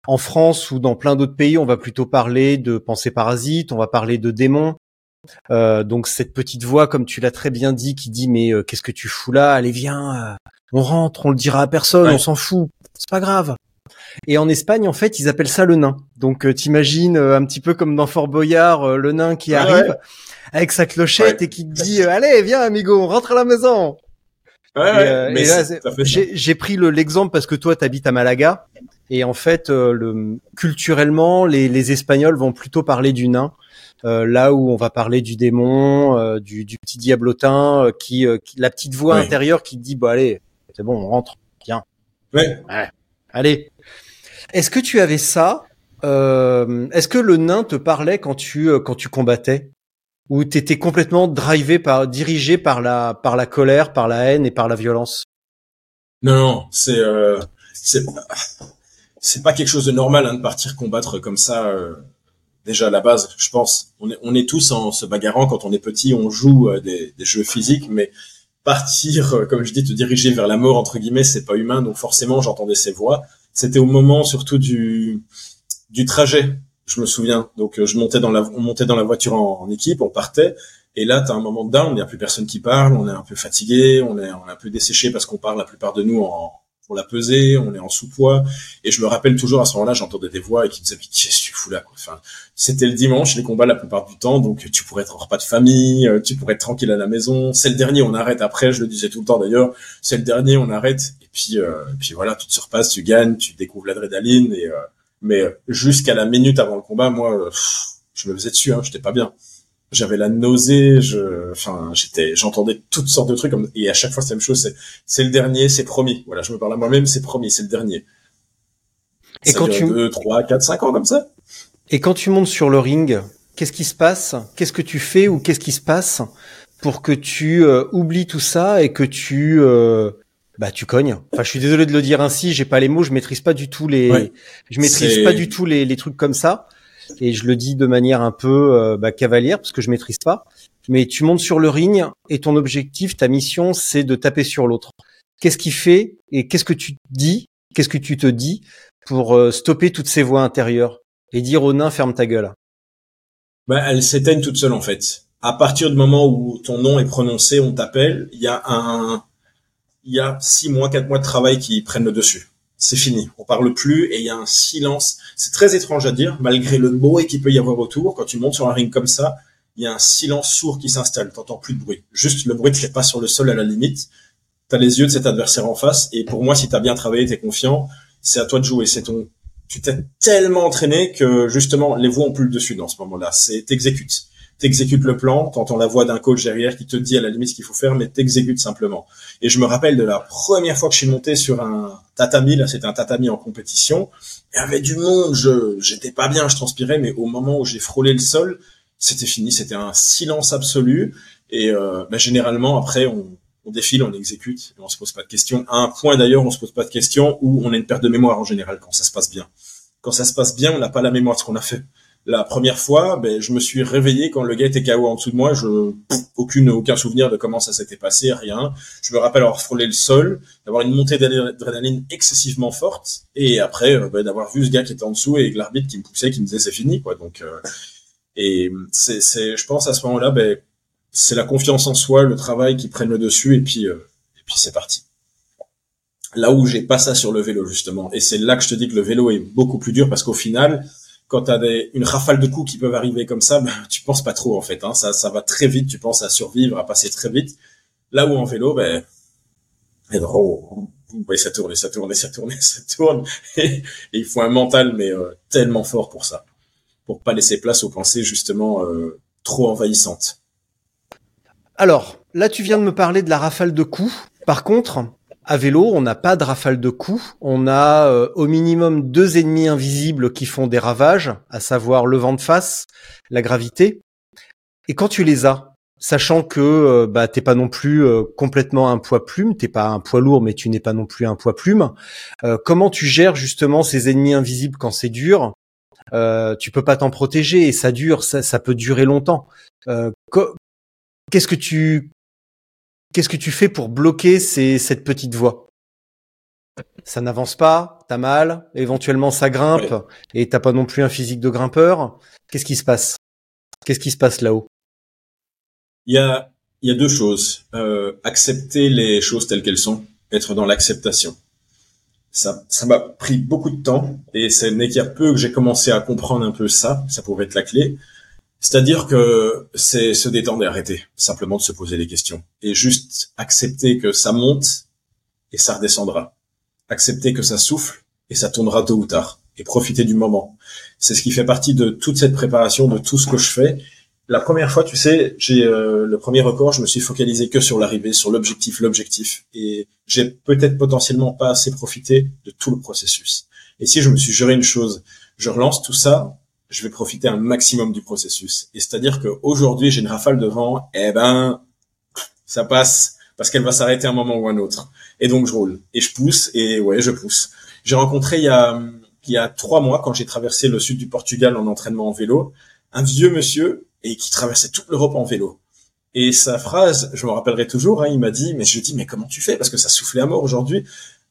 en France ou dans plein d'autres pays on va plutôt parler de pensée parasite, on va parler de démons. Euh, donc cette petite voix comme tu l'as très bien dit qui dit mais euh, qu'est-ce que tu fous là? Allez viens, euh, on rentre, on le dira à personne, Ouais. on s'en fout, c'est pas grave. Et en Espagne, en fait, ils appellent ça le nain. Donc, euh, t'imagines euh, un petit peu comme dans Fort Boyard, euh, le nain qui Ouais, arrive ouais. avec sa clochette Ouais. et qui te dit euh, "Allez, viens, amigo, on rentre à la maison." Ouais, ouais, euh, j'ai pris le- l'exemple parce que toi, t'habites à Malaga. Et en fait, euh, le, culturellement, les, les Espagnols vont plutôt parler du nain. là où on va parler du démon, du, du, petit diablotin, qui, la petite voix intérieure qui dit bah allez, c'est bon, on rentre, bien. Ouais. Allez. Est-ce que tu avais ça Est-ce que le nain te parlait quand tu quand tu combattais? Ou t'étais complètement drivé par dirigé par la par la colère, par la haine et par la violence? Non, non, c'est c'est c'est pas quelque chose de normal hein, de partir combattre comme ça. Euh, déjà à la base, je pense, on est, on est tous en se bagarrant quand on est petit, on joue euh, des, des, jeux physiques, mais partir, euh, comme je dis, te diriger vers la mort entre guillemets, c'est pas humain. Donc forcément, j'entendais ces voix. C'était au moment surtout du du trajet. Je me souviens. Donc je montais dans la, on montait dans la voiture en, équipe, on partait. Et là, tu as un moment de down, il n'y a plus personne qui parle, on est un peu fatigué, on est, on est un peu desséché parce qu'on parle la plupart de nous en, pour la peser, on est en sous-poids. Et je me rappelle toujours à ce moment-là, j'entendais des voix et qui me disaient, mais qu'est-ce que tu fous là, quoi? Enfin, c'était le dimanche, les combats la plupart du temps, donc tu pourrais être en repas de famille, euh, tu pourrais être tranquille à la maison. C'est le dernier, on arrête après, je le disais tout le temps d'ailleurs, c'est le dernier, on arrête. Et puis, euh, puis voilà, tu te surpasses, tu gagnes, tu découvres l'adrénaline. Et, euh, mais jusqu'à la minute avant le combat, moi, je me faisais dessus, hein, j'étais pas bien j'avais la nausée, je, enfin, j'étais, j'entendais toutes sortes de trucs comme, et à chaque fois c'est la même chose, c'est, c'est le dernier, c'est promis. Voilà, je me parle à moi-même, c'est promis, c'est le dernier. Et quand tu, deux, trois, quatre, cinq ans comme ça. Et quand tu montes sur le ring, qu'est-ce qui se passe? Qu'est-ce que tu fais ou qu'est-ce qui se passe pour que tu euh, oublies tout ça et que tu euh, bah tu cognes? Enfin, je suis désolé de le dire ainsi, j'ai pas les mots, je maîtrise pas du tout les, je maîtrise pas du tout les, les trucs comme ça et je le dis de manière un peu euh, bah, cavalière parce que je maîtrise pas. Mais tu montes sur le ring et ton objectif, ta mission, c'est de taper sur l'autre. Qu'est-ce qui fait et qu'est-ce que tu dis, qu'est-ce que tu te dis pour euh, stopper toutes ces voix intérieures et dire au nain ferme ta gueule? Bah, Elles s'éteignent toutes seules en fait. À partir du moment où ton nom est prononcé, on t'appelle, il y a un, il y a six mois, quatre mois de travail qui prennent le dessus c'est fini. On parle plus et il y a un silence. C'est très étrange à dire, malgré le bruit qu'il peut y avoir autour. Quand tu montes sur un ring comme ça, il y a un silence sourd qui s'installe. T'entends plus de bruit. Juste le bruit ne pas sur le sol à la limite. T'as les yeux de cet adversaire en face. Et pour moi, si t'as bien travaillé, t'es confiant, c'est à toi de jouer. C'est ton, tu t'es tellement entraîné que justement, les voix ont plus le dessus dans ce moment-là. C'est, t'exécutes t'exécutes le plan, t'entends la voix d'un coach derrière qui te dit à la limite ce qu'il faut faire, mais t'exécutes simplement. Et je me rappelle de la première fois que je suis monté sur un tatami, là c'était un tatami en compétition, il y avait du monde, je j'étais pas bien, je transpirais, mais au moment où j'ai frôlé le sol, c'était fini, c'était un silence absolu. Et euh, bah, généralement après on, on défile, on exécute, on se pose pas de questions. À un point d'ailleurs, on se pose pas de questions où on a une perte de mémoire en général quand ça se passe bien. Quand ça se passe bien, on n'a pas la mémoire de ce qu'on a fait. La première fois, ben, je me suis réveillé quand le gars était KO en dessous de moi. Je aucune aucun souvenir de comment ça s'était passé, rien. Je me rappelle avoir frôlé le sol, d'avoir une montée d'adrénaline excessivement forte, et après euh, ben, d'avoir vu ce gars qui était en dessous et l'arbitre qui me poussait, qui me disait c'est fini, quoi. Donc euh, et c'est, c'est, je pense à ce moment-là, ben, c'est la confiance en soi, le travail qui prennent le dessus, et puis euh, et puis c'est parti. Là où j'ai pas ça sur le vélo justement, et c'est là que je te dis que le vélo est beaucoup plus dur parce qu'au final quand tu as des, une rafale de coups qui peuvent arriver comme ça, ben, tu penses pas trop en fait. Hein. Ça, ça va très vite, tu penses à survivre, à passer très vite. Là où en vélo, ben, et oh, ça tourne, ça tourne, ça tourne, ça tourne. Et, il faut un mental, mais euh, tellement fort pour ça, pour pas laisser place aux pensées justement euh, trop envahissantes. Alors, là, tu viens de me parler de la rafale de coups. Par contre, à vélo, on n'a pas de rafale de coups. On a euh, au minimum deux ennemis invisibles qui font des ravages, à savoir le vent de face, la gravité. Et quand tu les as, sachant que euh, bah t'es pas non plus euh, complètement un poids plume, t'es pas un poids lourd, mais tu n'es pas non plus un poids plume. comment tu gères justement ces ennemis invisibles quand c'est dur? Tu peux pas t'en protéger et ça dure, ça peut durer longtemps. Qu'est-ce que tu Qu'est-ce que tu fais pour bloquer cette petite voix? Ça n'avance pas, t'as mal, éventuellement ça grimpe, et t'as pas non plus un physique de grimpeur. Qu'est-ce qui se passe? Qu'est-ce qui se passe là-haut? Il y a, il y a deux choses. Euh, accepter les choses telles qu'elles sont, être dans l'acceptation. Ça, ça m'a pris beaucoup de temps, et c'est n'est qu'il y a peu que j'ai commencé à comprendre un peu ça. Ça pourrait être la clé. C'est-à-dire que c'est se détendre et arrêter, simplement de se poser des questions. Et juste accepter que ça monte et ça redescendra. Accepter que ça souffle et ça tournera tôt ou tard. et profiter du moment. C'est ce qui fait partie de toute cette préparation, de tout ce que je fais. La première fois, tu sais, j'ai euh, le premier record, je me suis focalisé que sur l'arrivée, sur l'objectif, l'objectif, et j'ai peut-être potentiellement pas assez profité de tout le processus. Et si je me suis juré une chose, je relance tout ça, je vais profiter un maximum du processus. Et c'est-à-dire qu'aujourd'hui, j'ai une rafale de vent, eh ben, ça passe parce qu'elle va s'arrêter un moment ou un autre. Et donc je roule et je pousse et ouais, je pousse. J'ai rencontré il y a il y a trois mois quand j'ai traversé le sud du Portugal en entraînement en vélo, un vieux monsieur et qui traversait toute l'Europe en vélo. Et sa phrase, je me rappellerai toujours, hein, il m'a dit, mais je dis, mais comment tu fais? Parce que ça soufflait à mort aujourd'hui.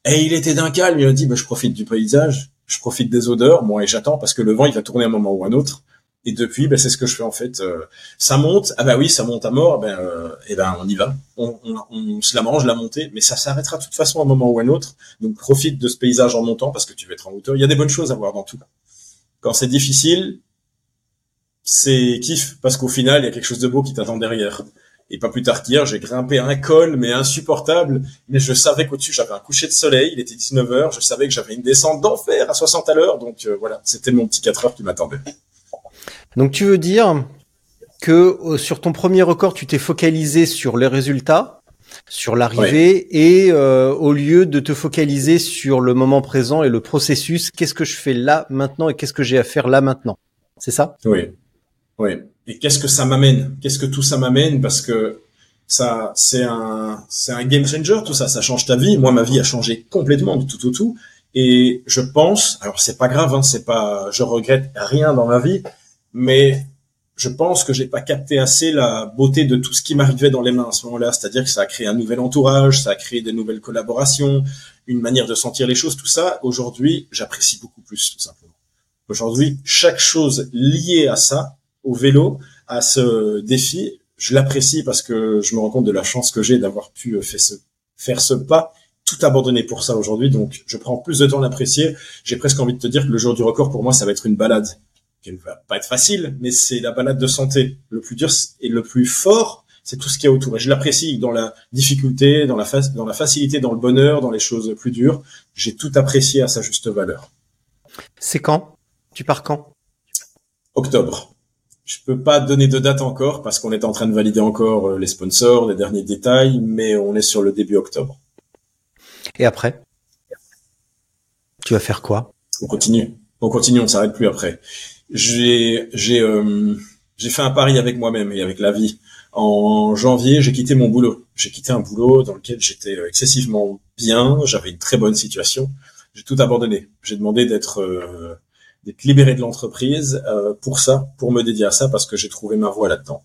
Et il était d'un calme, il m'a dit, bah, je profite du paysage, je profite des odeurs, moi, et j'attends parce que le vent, il va tourner un moment ou un autre. Et depuis, ben, c'est ce que je fais en fait. Euh, ça monte, ah bah oui, ça monte à mort, ben, euh, et ben on y va. On, on, on, se la mange la montée, mais ça s'arrêtera de toute façon à un moment ou un autre. Donc profite de ce paysage en montant parce que tu vas être en hauteur. Il y a des bonnes choses à voir dans tout. Quand c'est difficile, c'est kiff parce qu'au final, il y a quelque chose de beau qui t'attend derrière. Et pas plus tard qu'hier, j'ai grimpé un col, mais insupportable. Mais je savais qu'au-dessus, j'avais un coucher de soleil. Il était 19 heures. Je savais que j'avais une descente d'enfer à 60 à l'heure. Donc euh, voilà, c'était mon petit 4 heures qui m'attendait. Donc tu veux dire que euh, sur ton premier record, tu t'es focalisé sur les résultats, sur l'arrivée, et euh, au lieu de te focaliser sur le moment présent et le processus, qu'est-ce que je fais là maintenant et qu'est-ce que j'ai à faire là maintenant? C'est ça? Oui, oui. Et qu'est-ce que ça m'amène? Qu'est-ce que tout ça m'amène? Parce que ça, c'est un, c'est un game changer tout ça. Ça change ta vie. Moi, ma vie a changé complètement du tout au tout. Et je pense, alors c'est pas grave, hein, c'est pas, je regrette rien dans ma vie, mais je pense que j'ai pas capté assez la beauté de tout ce qui m'arrivait dans les mains à ce moment-là. C'est-à-dire que ça a créé un nouvel entourage, ça a créé des nouvelles collaborations, une manière de sentir les choses, tout ça. Aujourd'hui, j'apprécie beaucoup plus, tout simplement. Aujourd'hui, chaque chose liée à ça, au vélo, à ce défi, je l'apprécie parce que je me rends compte de la chance que j'ai d'avoir pu faire ce, faire ce pas, tout abandonner pour ça aujourd'hui. Donc, je prends plus de temps à l'apprécier. J'ai presque envie de te dire que le jour du record, pour moi, ça va être une balade ne va pas être facile, mais c'est la balade de santé. Le plus dur et le plus fort, c'est tout ce qu'il y a autour. Et je l'apprécie dans la difficulté, dans la, dans la facilité, dans le bonheur, dans les choses plus dures. J'ai tout apprécié à sa juste valeur. C'est quand? Tu pars quand? Octobre. Je peux pas donner de date encore parce qu'on est en train de valider encore euh, les sponsors, les derniers détails, mais on est sur le début octobre. Et après? Tu vas faire quoi? On continue. On continue, on ne s'arrête plus après j'ai j'ai euh, j'ai fait un pari avec moi-même et avec la vie. En janvier, j'ai quitté mon boulot. J'ai quitté un boulot dans lequel j'étais excessivement bien, j'avais une très bonne situation. J'ai tout abandonné. J'ai demandé d'être euh, d'être libéré de l'entreprise euh, pour ça, pour me dédier à ça, parce que j'ai trouvé ma voie là-dedans.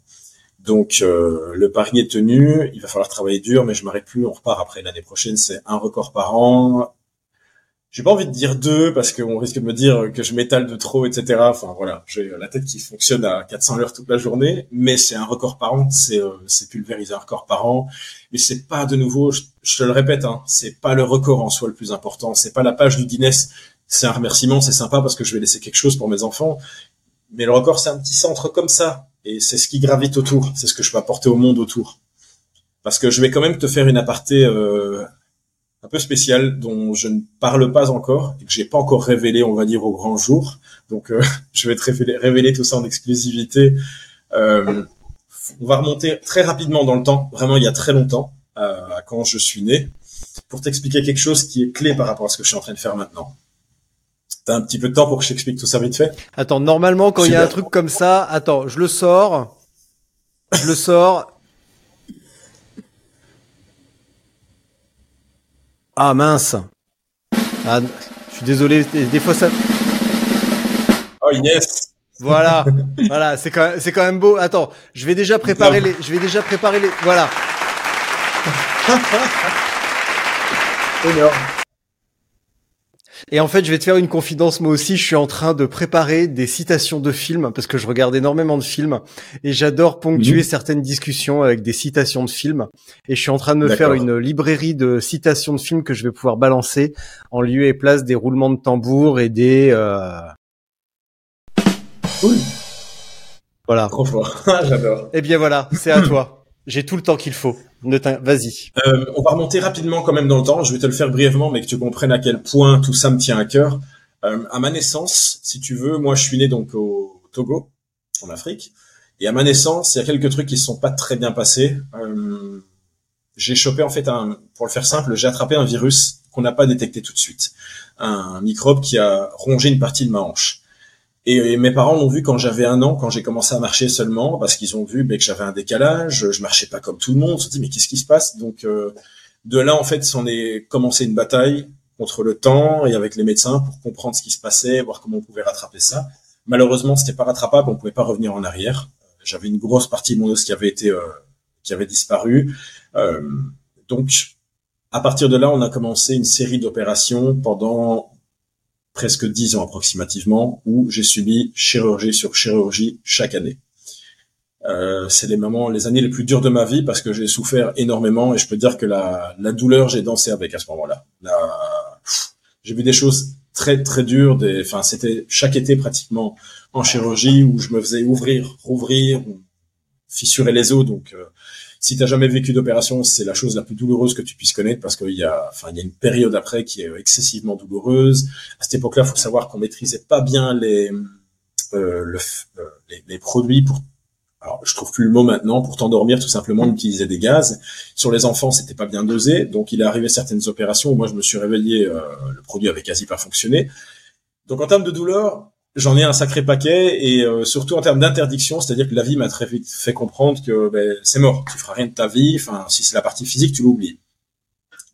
Donc le pari est tenu. Il va falloir travailler dur, mais je m'arrête plus. On repart après l'année prochaine. C'est un record par an, j'ai pas envie de dire deux parce qu'on risque de me dire que je m'étale de trop, etc. Enfin voilà, j'ai la tête qui fonctionne à 400 heures toute la journée, mais c'est un record par an, c'est euh, pulvériser un record par an, mais c'est pas de nouveau, je, te le répète, hein, c'est pas le record en soi le plus important, c'est pas la page du Guinness, c'est un remerciement, c'est sympa parce que je vais laisser quelque chose pour mes enfants, mais le record c'est un petit centre comme ça et c'est ce qui gravite autour, c'est ce que je peux apporter au monde autour. Parce que je vais quand même te faire une aparté euh, un peu spécial dont je ne parle pas encore et que j'ai pas encore révélé, on va dire, au grand jour. Donc, euh, je vais te révéler, tout ça en exclusivité. Euh, on va remonter très rapidement dans le temps, vraiment il y a très longtemps, euh, quand je suis né, pour t'expliquer quelque chose qui est clé par rapport à ce que je suis en train de faire maintenant. T'as un petit peu de temps pour que je t'explique tout ça vite fait Attends, normalement, quand il y a un truc comme ça, attends, je le sors, je le sors, Ah mince. Ah, je suis désolé, des fois ça. Oh Inès. Voilà, voilà, c'est quand même, c'est quand même beau. Attends, je vais déjà préparer les, je vais déjà préparer les, voilà. Énorme. Et en fait, je vais te faire une confidence. Moi aussi, je suis en train de préparer des citations de films parce que je regarde énormément de films et j'adore ponctuer mhm. certaines discussions avec des citations de films. Et je suis en train de me faire une librairie de citations de films que je vais pouvoir balancer en lieu et place des roulements de tambour et des. Euh... Cool. Voilà. Trop fort. J'adore. Eh bien voilà, c'est à toi. J'ai tout le temps qu'il faut. Euh, on va remonter rapidement quand même dans le temps. Je vais te le faire brièvement, mais que tu comprennes à quel point tout ça me tient à cœur. Euh, à ma naissance, si tu veux, moi je suis né donc au Togo, en Afrique, et à ma naissance, il y a quelques trucs qui se sont pas très bien passés. Euh, j'ai chopé en fait pour le faire simple, j'ai attrapé un virus qu'on n'a pas détecté tout de suite, un microbe qui a rongé une partie de ma hanche. Et, mes parents l'ont vu quand j'avais un an, quand j'ai commencé à marcher seulement, parce qu'ils ont vu ben, que j'avais un décalage, je marchais pas comme tout le monde. Ils se dit mais qu'est-ce qui se passe? Donc euh, de là en fait, s'en est commencé une bataille contre le temps et avec les médecins pour comprendre ce qui se passait, voir comment on pouvait rattraper ça. Malheureusement, c'était pas rattrapable, on pouvait pas revenir en arrière. J'avais une grosse partie de mon os qui avait été euh, qui avait disparu. Euh, donc à partir de là, on a commencé une série d'opérations pendant presque dix ans approximativement, où j'ai subi chirurgie sur chirurgie chaque année. Euh, c'est les moments, les années les plus dures de ma vie parce que j'ai souffert énormément et je peux dire que la, la douleur, j'ai dansé avec à ce moment-là. J'ai vu des choses très très dures. Des, enfin, c'était chaque été pratiquement en chirurgie où je me faisais ouvrir, rouvrir, fissurer les os. Donc, euh, si t'as jamais vécu d'opération, c'est la chose la plus douloureuse que tu puisses connaître parce qu'il y a, enfin, il y a une période après qui est excessivement douloureuse. À cette époque-là, faut savoir qu'on maîtrisait pas bien les, euh, euh, les, les, produits pour alors je trouve plus le mot maintenant pour t'endormir tout simplement on utilisait des gaz. Sur les enfants c'était pas bien dosé. Donc il est arrivé certaines opérations où moi je me suis réveillé euh, le produit avait quasi pas fonctionné. Donc en termes de douleur j'en ai un sacré paquet et euh, surtout en termes d'interdiction, c'est-à-dire que la vie m'a très vite fait comprendre que ben, c'est mort, tu feras rien de ta vie, enfin si c'est la partie physique, tu l'oublies.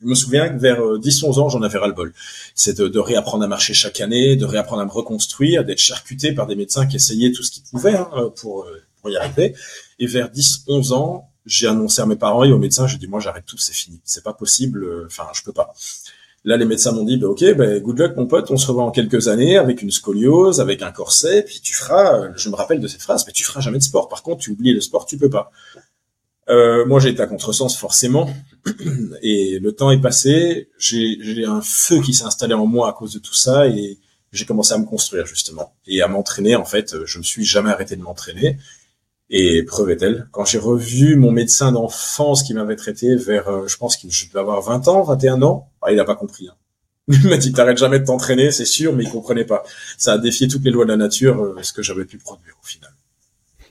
Je me souviens que vers 10-11 euh, ans, j'en avais ras-le-bol. C'est de, réapprendre à marcher chaque année, de réapprendre à me reconstruire, d'être charcuté par des médecins qui essayaient tout ce qu'ils pouvaient hein, pour, euh, pour y arriver. Et vers 10-11 ans, j'ai annoncé à mes parents et aux médecins, j'ai dit moi j'arrête tout, c'est fini, c'est pas possible, enfin je peux pas. Là, les médecins m'ont dit, bah, ok, bah, good luck, mon pote, on se revoit en quelques années avec une scoliose, avec un corset, puis tu feras, je me rappelle de cette phrase, mais tu feras jamais de sport. Par contre, tu oublies le sport, tu peux pas. Euh, moi, j'ai été à contresens, forcément, et le temps est passé. J'ai un feu qui s'est installé en moi à cause de tout ça, et j'ai commencé à me construire justement et à m'entraîner. En fait, je me suis jamais arrêté de m'entraîner. Et preuve est-elle, quand j'ai revu mon médecin d'enfance qui m'avait traité vers, euh, je pense qu'il devait avoir 20 ans, 21 ans, ah, il n'a pas compris. Hein. Il m'a dit, t'arrêtes jamais de t'entraîner, c'est sûr, mais il comprenait pas. Ça a défié toutes les lois de la nature, euh, ce que j'avais pu produire au final.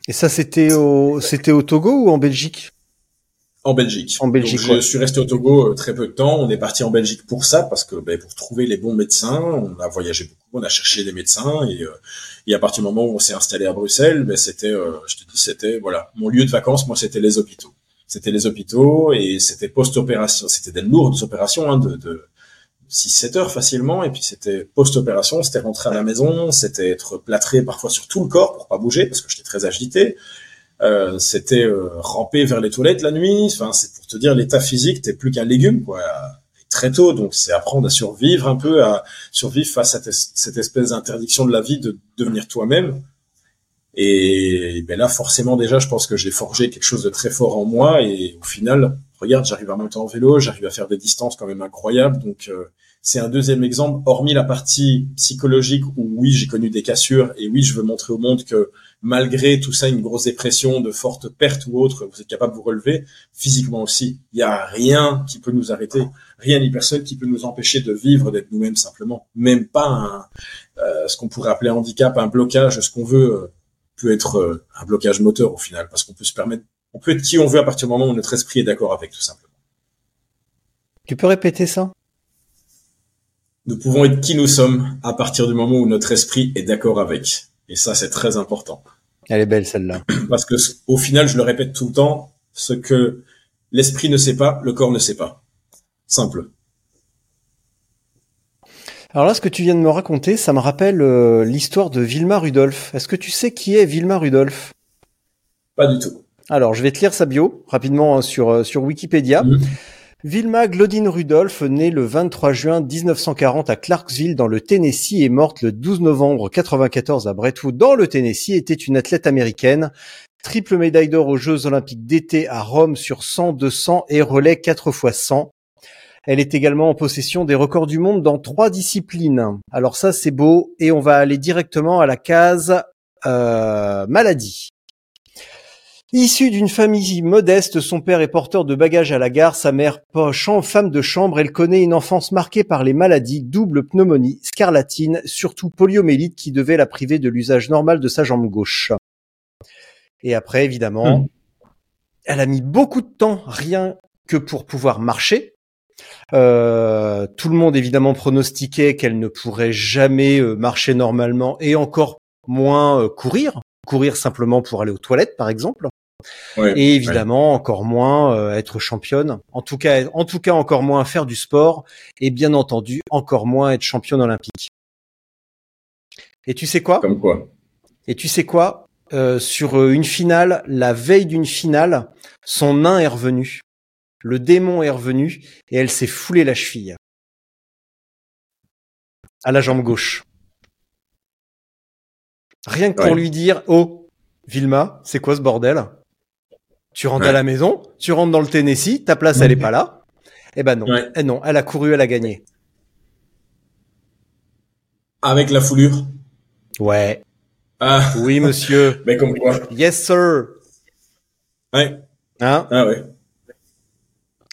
Et ça, c'était au, c'était au Togo ou en Belgique? En Belgique. En Belgique. je suis resté au Togo euh, très peu de temps. On est parti en Belgique pour ça, parce que ben, pour trouver les bons médecins, on a voyagé beaucoup, on a cherché des médecins, et, euh, et à partir du moment où on s'est installé à Bruxelles, ben, c'était, euh, je te dis, c'était voilà, mon lieu de vacances. Moi, c'était les hôpitaux. C'était les hôpitaux et c'était post-opération. C'était des lourdes opérations hein, de, de 6-7 heures facilement, et puis c'était post-opération, c'était rentrer à la maison, c'était être plâtré parfois sur tout le corps pour pas bouger parce que j'étais très agité. Euh, c'était euh, ramper vers les toilettes la nuit. Enfin, c'est pour te dire l'état physique, t'es plus qu'un légume, quoi. très tôt, donc c'est apprendre à survivre un peu, à survivre face à cette espèce d'interdiction de la vie de devenir toi-même. Et, ben là, forcément, déjà, je pense que j'ai forgé quelque chose de très fort en moi. Et au final, regarde, j'arrive à monter en vélo, j'arrive à faire des distances quand même incroyables. Donc, euh, c'est un deuxième exemple, hormis la partie psychologique où oui, j'ai connu des cassures et oui, je veux montrer au monde que malgré tout ça, une grosse dépression, de fortes pertes ou autres, vous êtes capable de vous relever physiquement aussi. Il n'y a rien qui peut nous arrêter, rien ni personne qui peut nous empêcher de vivre, d'être nous-mêmes simplement. Même pas un, euh, ce qu'on pourrait appeler handicap, un blocage, ce qu'on veut euh, peut être euh, un blocage moteur au final, parce qu'on peut se permettre, on peut être qui on veut à partir du moment où notre esprit est d'accord avec, tout simplement. Tu peux répéter ça? Nous pouvons être qui nous sommes à partir du moment où notre esprit est d'accord avec. Et ça, c'est très important. Elle est belle celle-là. Parce que au final, je le répète tout le temps, ce que l'esprit ne sait pas, le corps ne sait pas. Simple. Alors là, ce que tu viens de me raconter, ça me rappelle euh, l'histoire de Vilma Rudolph. Est-ce que tu sais qui est Vilma Rudolph? Pas du tout. Alors, je vais te lire sa bio rapidement hein, sur, euh, sur Wikipédia. Mmh. Vilma Glodine Rudolph, née le 23 juin 1940 à Clarksville dans le Tennessee et morte le 12 novembre 94 à Brentwood dans le Tennessee, était une athlète américaine. Triple médaille d'or aux Jeux olympiques d'été à Rome sur 100, 200 et relais 4 x 100. Elle est également en possession des records du monde dans trois disciplines. Alors ça c'est beau et on va aller directement à la case euh, maladie. Issu d'une famille modeste, son père est porteur de bagages à la gare, sa mère poche femme de chambre, elle connaît une enfance marquée par les maladies, double pneumonie, scarlatine, surtout poliomélite qui devait la priver de l'usage normal de sa jambe gauche. Et après, évidemment, Hmm. elle a mis beaucoup de temps, rien que pour pouvoir marcher. Euh, tout le monde évidemment pronostiquait qu'elle ne pourrait jamais euh, marcher normalement et encore moins euh, courir, courir simplement pour aller aux toilettes par exemple. Ouais. Et évidemment, encore moins euh, être championne. En tout cas, en tout cas, encore moins faire du sport. Et bien entendu, encore moins être championne olympique. Et tu sais quoi? Comme quoi. Et tu sais quoi? Euh, Sur une finale, la veille d'une finale, son nain est revenu. Le démon est revenu et elle s'est foulée la cheville. À la jambe gauche. Rien que pour lui dire, oh, Vilma, c'est quoi ce bordel? Tu rentres Ouais. à la maison, tu rentres dans le Tennessee, ta place elle est pas là. Eh ben non, Ouais. eh non, elle a couru, elle a gagné. Avec la foulure. Ouais, Ah, oui monsieur, mais comme quoi. yes sir. Ouais. Hein? Ah ouais.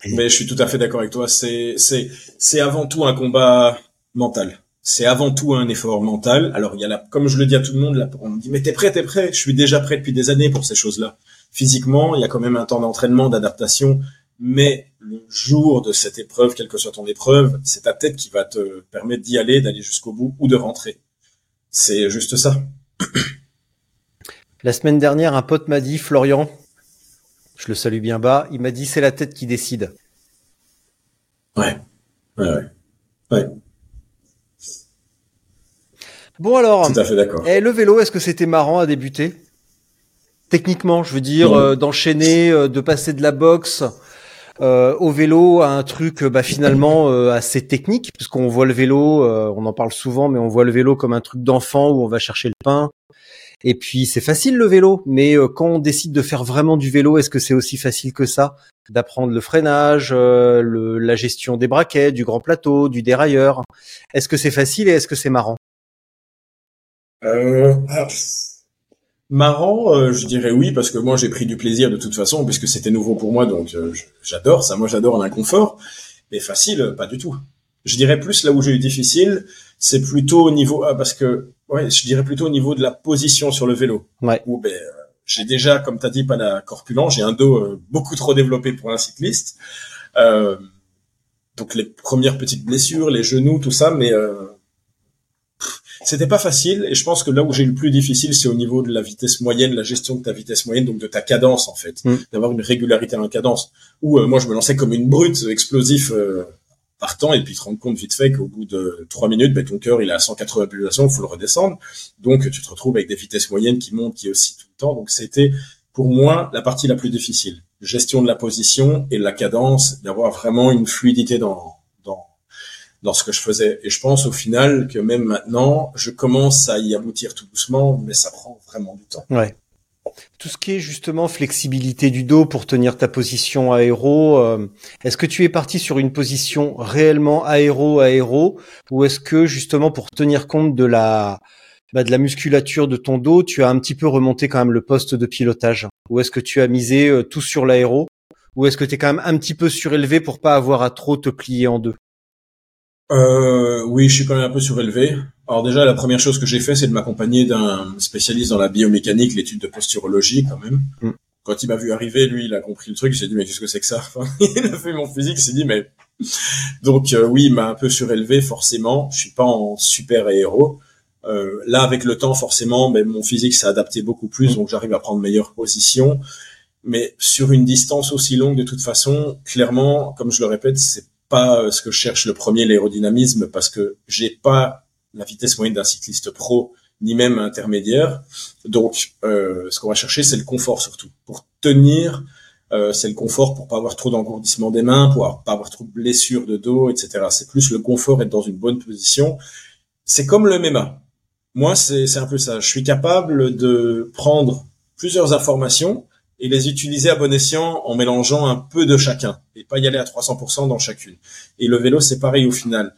Mais je suis tout à fait d'accord avec toi. C'est c'est c'est avant tout un combat mental. C'est avant tout un effort mental. Alors il y a la, comme je le dis à tout le monde, là, on me dit mais t'es prêt, t'es prêt? Je suis déjà prêt depuis des années pour ces choses-là. Physiquement, il y a quand même un temps d'entraînement, d'adaptation. Mais le jour de cette épreuve, quelle que soit ton épreuve, c'est ta tête qui va te permettre d'y aller, d'aller jusqu'au bout ou de rentrer. C'est juste ça. La semaine dernière, un pote m'a dit, Florian, je le salue bien bas, il m'a dit c'est la tête qui décide. Ouais. Ouais, ouais. Bon alors, Tout à fait d'accord. eh, le vélo, est-ce que c'était marrant à débuter? Techniquement, je veux dire, euh, d'enchaîner, euh, de passer de la boxe euh, au vélo à un truc bah, finalement euh, assez technique, puisqu'on voit le vélo, euh, on en parle souvent, mais on voit le vélo comme un truc d'enfant où on va chercher le pain. Et puis c'est facile le vélo, mais euh, quand on décide de faire vraiment du vélo, est-ce que c'est aussi facile que ça? D'apprendre le freinage, euh, la gestion des braquets, du grand plateau, du dérailleur. Est-ce que c'est facile et est-ce que c'est marrant? Euh, marrant, euh, je dirais oui, parce que moi j'ai pris du plaisir de toute façon, puisque c'était nouveau pour moi, donc j'adore ça. Moi j'adore l'inconfort, mais facile, pas du tout. Je dirais plus là où j'ai eu difficile, c'est plutôt au niveau, ah, parce que ouais, je dirais plutôt au niveau de la position sur le vélo. Ouais. Où ben, euh, j'ai déjà, comme t'as dit, pas la corpulent, j'ai un dos euh, beaucoup trop développé pour un cycliste. Euh, donc les premières petites blessures, les genoux, tout ça, mais euh, c'était pas facile et je pense que là où j'ai eu le plus difficile c'est au niveau de la vitesse moyenne la gestion de ta vitesse moyenne donc de ta cadence en fait Mm. d'avoir une régularité dans la cadence où euh, moi je me lançais comme une brute explosif euh, partant et puis te rendre compte vite fait qu'au bout de trois minutes ben, ton cœur il est à 180 pulsations il faut le redescendre donc tu te retrouves avec des vitesses moyennes qui montent qui aussi tout le temps donc c'était pour moi la partie la plus difficile gestion de la position et de la cadence d'avoir vraiment une fluidité dans dans dans ce que je faisais. Et je pense au final que même maintenant, je commence à y aboutir tout doucement, mais ça prend vraiment du temps. Ouais. Tout ce qui est justement flexibilité du dos pour tenir ta position aéro, euh, est-ce que tu es parti sur une position réellement aéro-aéro ou est-ce que justement pour tenir compte de la bah, de la musculature de ton dos, tu as un petit peu remonté quand même le poste de pilotage? Ou est-ce que tu as misé euh, tout sur l'aéro? Ou est-ce que tu es quand même un petit peu surélevé pour pas avoir à trop te plier en deux? Euh, oui, je suis quand même un peu surélevé. Alors déjà, la première chose que j'ai fait, c'est de m'accompagner d'un spécialiste dans la biomécanique, l'étude de posturologie quand même. Mm. Quand il m'a vu arriver, lui, il a compris le truc. Il s'est dit, mais qu'est-ce que c'est que ça? Enfin, Il a fait mon physique, il s'est dit, mais... Donc euh, oui, il m'a un peu surélevé, forcément. Je suis pas en super héros. Euh, là, avec le temps, forcément, ben, mon physique s'est adapté beaucoup plus, donc j'arrive à prendre meilleure position. Mais sur une distance aussi longue, de toute façon, clairement, comme je le répète, c'est pas euh, ce que je cherche le premier, l'aérodynamisme, parce que j'ai pas la vitesse moyenne d'un cycliste pro, ni même intermédiaire. Donc, euh, ce qu'on va chercher, c'est le confort surtout. Pour tenir, euh, c'est le confort pour pas avoir trop d'engourdissement des mains, pour avoir- pas avoir trop de blessures de dos, etc. C'est plus le confort, être dans une bonne position. C'est comme le MMA. Moi, c'est c'est un peu ça. Je suis capable de prendre plusieurs informations et les utiliser à bon escient en mélangeant un peu de chacun et pas y aller à 300% dans chacune. Et le vélo, c'est pareil au final.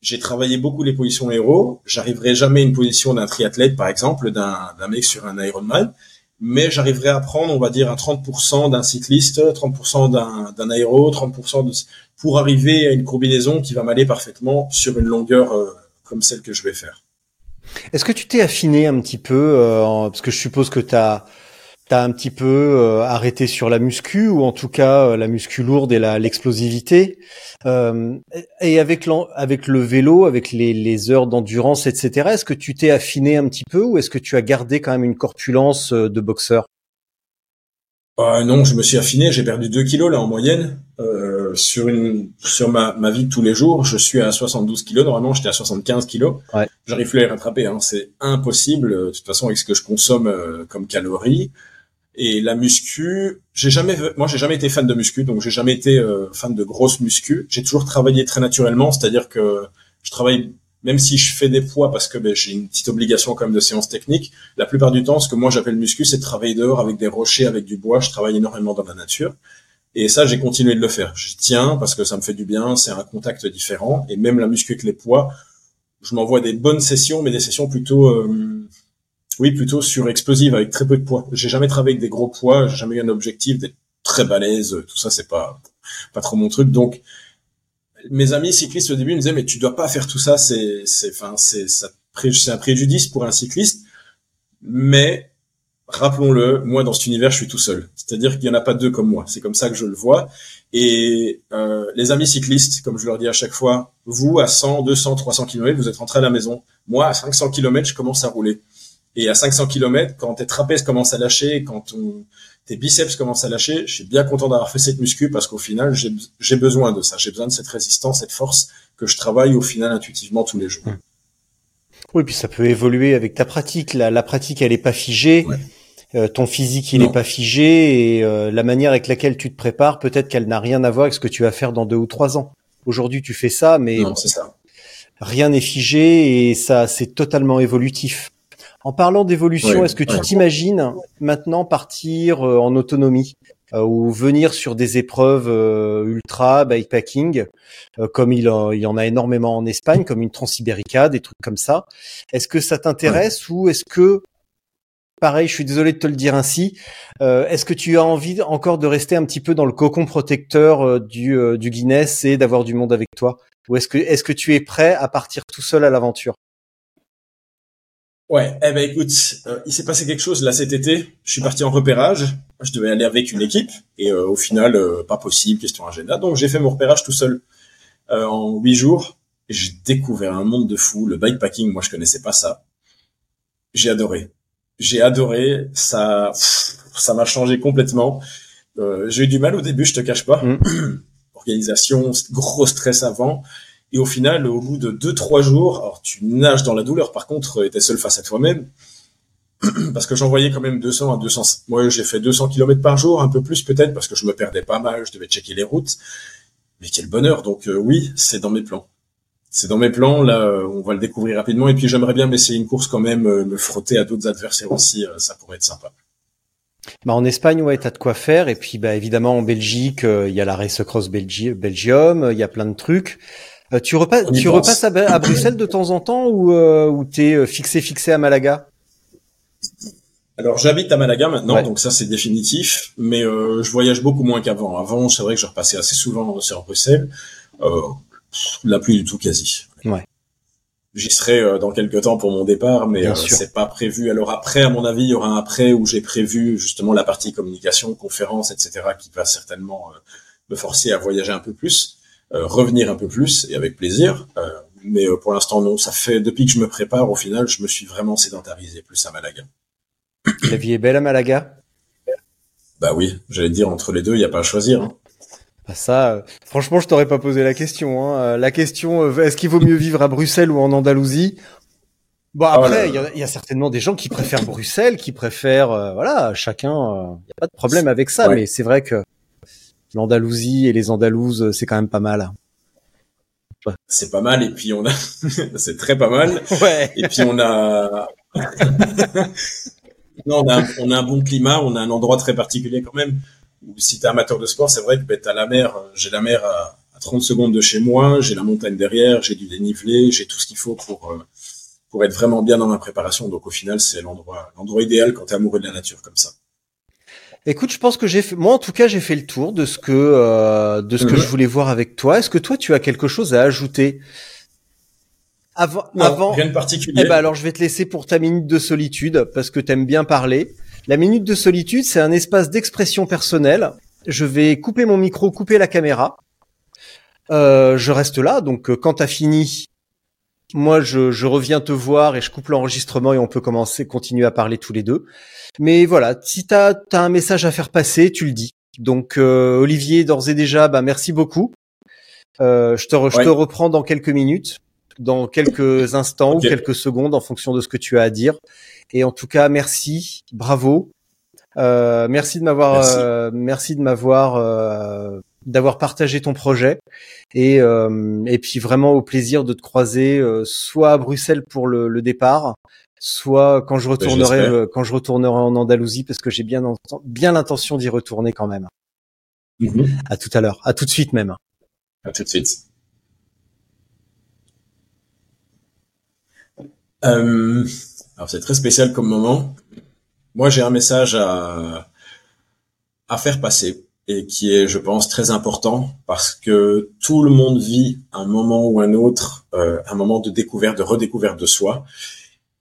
J'ai travaillé beaucoup les positions héros. J'arriverai jamais à une position d'un triathlète, par exemple, d'un mec sur un Ironman. mais j'arriverai à prendre, on va dire, un 30% d'un cycliste, 30% d'un, d'un aéro, 30% de, pour arriver à une combinaison qui va m'aller parfaitement sur une longueur euh, comme celle que je vais faire. Est-ce que tu t'es affiné un petit peu, euh, parce que je suppose que tu as t'as un petit peu euh, arrêté sur la muscu ou en tout cas euh, la muscu lourde et l'explosivité. Euh, et avec avec le vélo avec les, les heures d'endurance etc est-ce que tu t'es affiné un petit peu ou est-ce que tu as gardé quand même une corpulence de boxeur? Euh, non je me suis affiné. J'ai perdu 2 kilos là en moyenne. Euh, sur une sur ma, ma vie de tous les jours je suis à 72 kilos. Normalement j'étais à 75 kilos. Ouais. j'arrive plus à les rattraper hein. c'est impossible. De toute façon avec ce que je consomme comme calories et la muscu, j'ai jamais, moi j'ai jamais été fan de muscu, donc j'ai jamais été euh, fan de grosse muscu. J'ai toujours travaillé très naturellement, c'est-à-dire que je travaille, même si je fais des poids parce que ben, j'ai une petite obligation quand même de séance technique. La plupart du temps, ce que moi j'appelle muscu, c'est de travailler dehors avec des rochers, avec du bois. Je travaille énormément dans la nature. Et ça, j'ai continué de le faire. J'y tiens parce que ça me fait du bien, c'est un contact différent. Et même la muscu avec les poids, je m'envoie des bonnes sessions, mais des sessions plutôt euh, oui, plutôt sur explosive avec très peu de poids. J'ai jamais travaillé avec des gros poids, j'ai jamais eu un objectif d'être très balèze, tout ça c'est pas pas trop mon truc. Donc mes amis cyclistes au début me disaient mais tu dois pas faire tout ça, c'est c'est enfin c'est c'est un préjudice pour un cycliste. Mais rappelons-le, moi dans cet univers je suis tout seul. C'est-à-dire qu'il y en a pas deux comme moi. C'est comme ça que je le vois. Et euh, les amis cyclistes, comme je leur dis à chaque fois, vous à 100, 200, 300 km, vous êtes rentré à la maison. Moi à 500 km, je commence à rouler. Et à 500 km, quand tes trapèzes commencent à lâcher, quand ton, tes biceps commencent à lâcher, je suis bien content d'avoir fait cette muscu parce qu'au final, j'ai besoin de ça. J'ai besoin de cette résistance, cette force que je travaille au final intuitivement tous les jours. Mmh. Oui, puis ça peut évoluer avec ta pratique. La, la pratique, elle est pas figée. Ouais. Euh, ton physique, il n'est pas figé et euh, la manière avec laquelle tu te prépares, peut-être qu'elle n'a rien à voir avec ce que tu vas faire dans deux ou trois ans. Aujourd'hui, tu fais ça, mais non, ça. rien n'est figé et ça, c'est totalement évolutif. En parlant d'évolution, est-ce que tu t'imagines maintenant partir euh, en autonomie euh, ou venir sur des épreuves euh, ultra bikepacking, comme il, y en a énormément en Espagne, comme une Transibérica, des trucs comme ça? Est-ce que ça t'intéresse ou est-ce que Pareil, je suis désolé de te le dire ainsi. Est-ce que tu as envie encore de rester un petit peu dans le cocon protecteur du, du Guinness et d'avoir du monde avec toi? Ou est-ce que, est-ce que tu es prêt à partir tout seul à l'aventure? Ouais, eh ben écoute, euh, il s'est passé quelque chose là cet été. Je suis parti en repérage. Je devais aller avec une équipe et euh, au final, euh, pas possible, question agenda. Donc j'ai fait mon repérage tout seul en huit jours. J'ai découvert un monde de fou. Le bikepacking, moi je connaissais pas ça. J'ai adoré. J'ai adoré. Ça, ça m'a changé complètement. j'ai eu du mal au début, je te cache pas. Mmh. Organisation, gros stress avant. Et au final, au bout de deux, trois jours, alors tu nages dans la douleur, par contre, t'es seul face à toi-même. parce que j'envoyais quand même 200 à 200. Moi, j'ai fait 200 km par jour, un peu plus peut-être, parce que je me perdais pas mal, je devais checker les routes. Mais quel bonheur. Donc euh, oui, c'est dans mes plans. C'est dans mes plans, là, euh, on va le découvrir rapidement. Et puis j'aimerais bien m'essayer une course quand même, euh, me frotter à d'autres adversaires aussi, ça pourrait être sympa. Bah en Espagne, ouais, t'as de quoi faire. Et puis, bah évidemment, en Belgique, il y a la Race Cross Belgium, il y a plein de trucs. Euh, tu, repasses, tu repasses à, Bruxelles de temps en temps ou, euh, ou t'es euh, fixé fixé à Malaga? Alors j'habite à Malaga maintenant, donc ça c'est définitif, mais euh, je voyage beaucoup moins qu'avant. Avant, c'est vrai que je repassais assez souvent sur Bruxelles, euh, là plus du tout quasi. Ouais. J'y serai dans quelques temps pour mon départ, mais euh, c'est pas prévu. Alors après, à mon avis, il y aura un après où j'ai prévu justement la partie communication, conférence, etc., qui va certainement me forcer à voyager un peu plus. Euh, revenir un peu plus et avec plaisir. Euh, mais euh, pour l'instant, non. Ça fait depuis que je me prépare, au final, je me suis vraiment sédentarisé plus à Malaga. La vie est belle à Malaga? Bah oui, j'allais dire entre les deux, il n'y a pas à choisir. Hein. Bah ça, franchement, je t'aurais pas posé la question. Hein. La question, est-ce qu'il vaut mieux vivre à Bruxelles ou en Andalousie? Bon ah, après, il y, a certainement des gens qui préfèrent Bruxelles, qui préfèrent, voilà, chacun, il n'y a pas de problème avec ça. Mais c'est vrai que l'Andalousie et les Andalouses, c'est quand même pas mal. C'est pas mal et puis on a, c'est très pas mal. Ouais. Et puis on a, non, on a, on a un bon climat, on a un endroit très particulier quand même. Si t'es amateur de sport, c'est vrai que ben, t'as la mer, j'ai la mer à, 30 secondes de chez moi, j'ai la montagne derrière, j'ai du dénivelé, j'ai tout ce qu'il faut pour euh, pour être vraiment bien dans ma préparation. Donc au final, c'est l'endroit l'endroit idéal quand tu es amoureux de la nature comme ça. Écoute, je pense que j'ai fait, moi en tout cas, j'ai fait le tour de ce que euh, de ce que Mhm. je voulais voir avec toi. Est-ce que toi, tu as quelque chose à ajouter? Avant Non, avant rien de particulier. Eh ben alors, je vais te laisser pour ta minute de solitude parce que t'aimes bien parler. La minute de solitude, c'est un espace d'expression personnelle. Je vais couper mon micro, couper la caméra. Euh, je reste là, donc euh, quand t'as fini, moi je, je reviens te voir et je coupe l'enregistrement et on peut commencer, continuer à parler tous les deux. Mais voilà, si t'as as un message à faire passer, tu le dis. Donc euh, Olivier, d'ores et déjà, bah merci beaucoup. Euh, je te re- je Ouais. te reprends dans quelques minutes, dans quelques instants ou quelques secondes en fonction de ce que tu as à dire. Et en tout cas, merci, bravo. Euh, merci de m'avoir, Merci. euh, merci de m'avoir, euh, d'avoir partagé ton projet. Et, euh, et puis vraiment au plaisir de te croiser, euh, soit à Bruxelles pour le, le départ, soit quand je retournerai, j'espère. euh, quand je retournerai en Andalousie, parce que j'ai bien, bien l'intention d'y retourner quand même. Mhm. À tout à l'heure, à tout de suite même. À tout de suite. Euh, alors c'est très spécial comme moment. Moi j'ai un message à, à faire passer et qui est, je pense, très important parce que tout le monde vit un moment ou un autre, euh, un moment de découverte, de redécouverte de soi.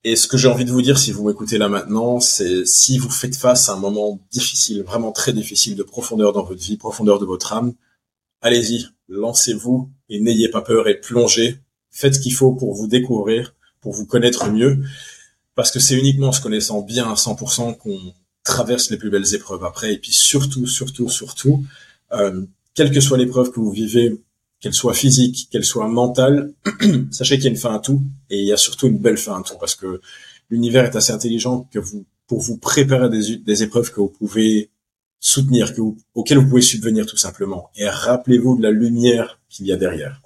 Et ce que j'ai envie de vous dire, si vous m'écoutez là maintenant, c'est si vous faites face à un moment difficile, vraiment très difficile, de profondeur dans votre vie, profondeur de votre âme, allez-y, lancez-vous et n'ayez pas peur et plongez. Faites ce qu'il faut pour vous découvrir, pour vous connaître mieux, parce que c'est uniquement en se connaissant bien à 100% qu'on traverse les plus belles épreuves après. Et puis surtout, surtout, surtout, euh, quelle que soit l'épreuve que vous vivez, qu'elle soit physique, qu'elle soit mentale, sachez qu'il y a une fin à tout et il y a surtout une belle fin à tout parce que l'univers est assez intelligent que vous pour vous préparer à des, des épreuves que vous pouvez soutenir, que vous, auxquelles vous pouvez subvenir tout simplement. Et rappelez-vous de la lumière qu'il y a derrière.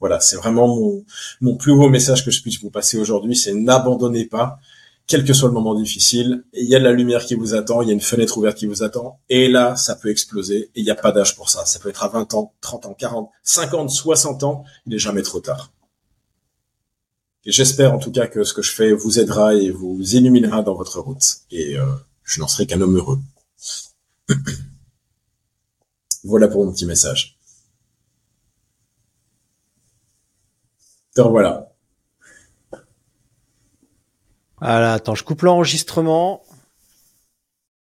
Voilà, c'est vraiment mon, mon plus beau message que je puisse vous passer aujourd'hui, c'est n'abandonnez pas, quel que soit le moment difficile, il y a de la lumière qui vous attend, il y a une fenêtre ouverte qui vous attend, et là, ça peut exploser, et il n'y a pas d'âge pour ça. Ça peut être à 20 ans, 30 ans, 40, 50, 60 ans, il n'est jamais trop tard. Et j'espère en tout cas que ce que je fais vous aidera et vous illuminera dans votre route. Et euh, je n'en serai qu'un homme heureux. voilà pour mon petit message. Te revoilà. Voilà, attends, je coupe l'enregistrement.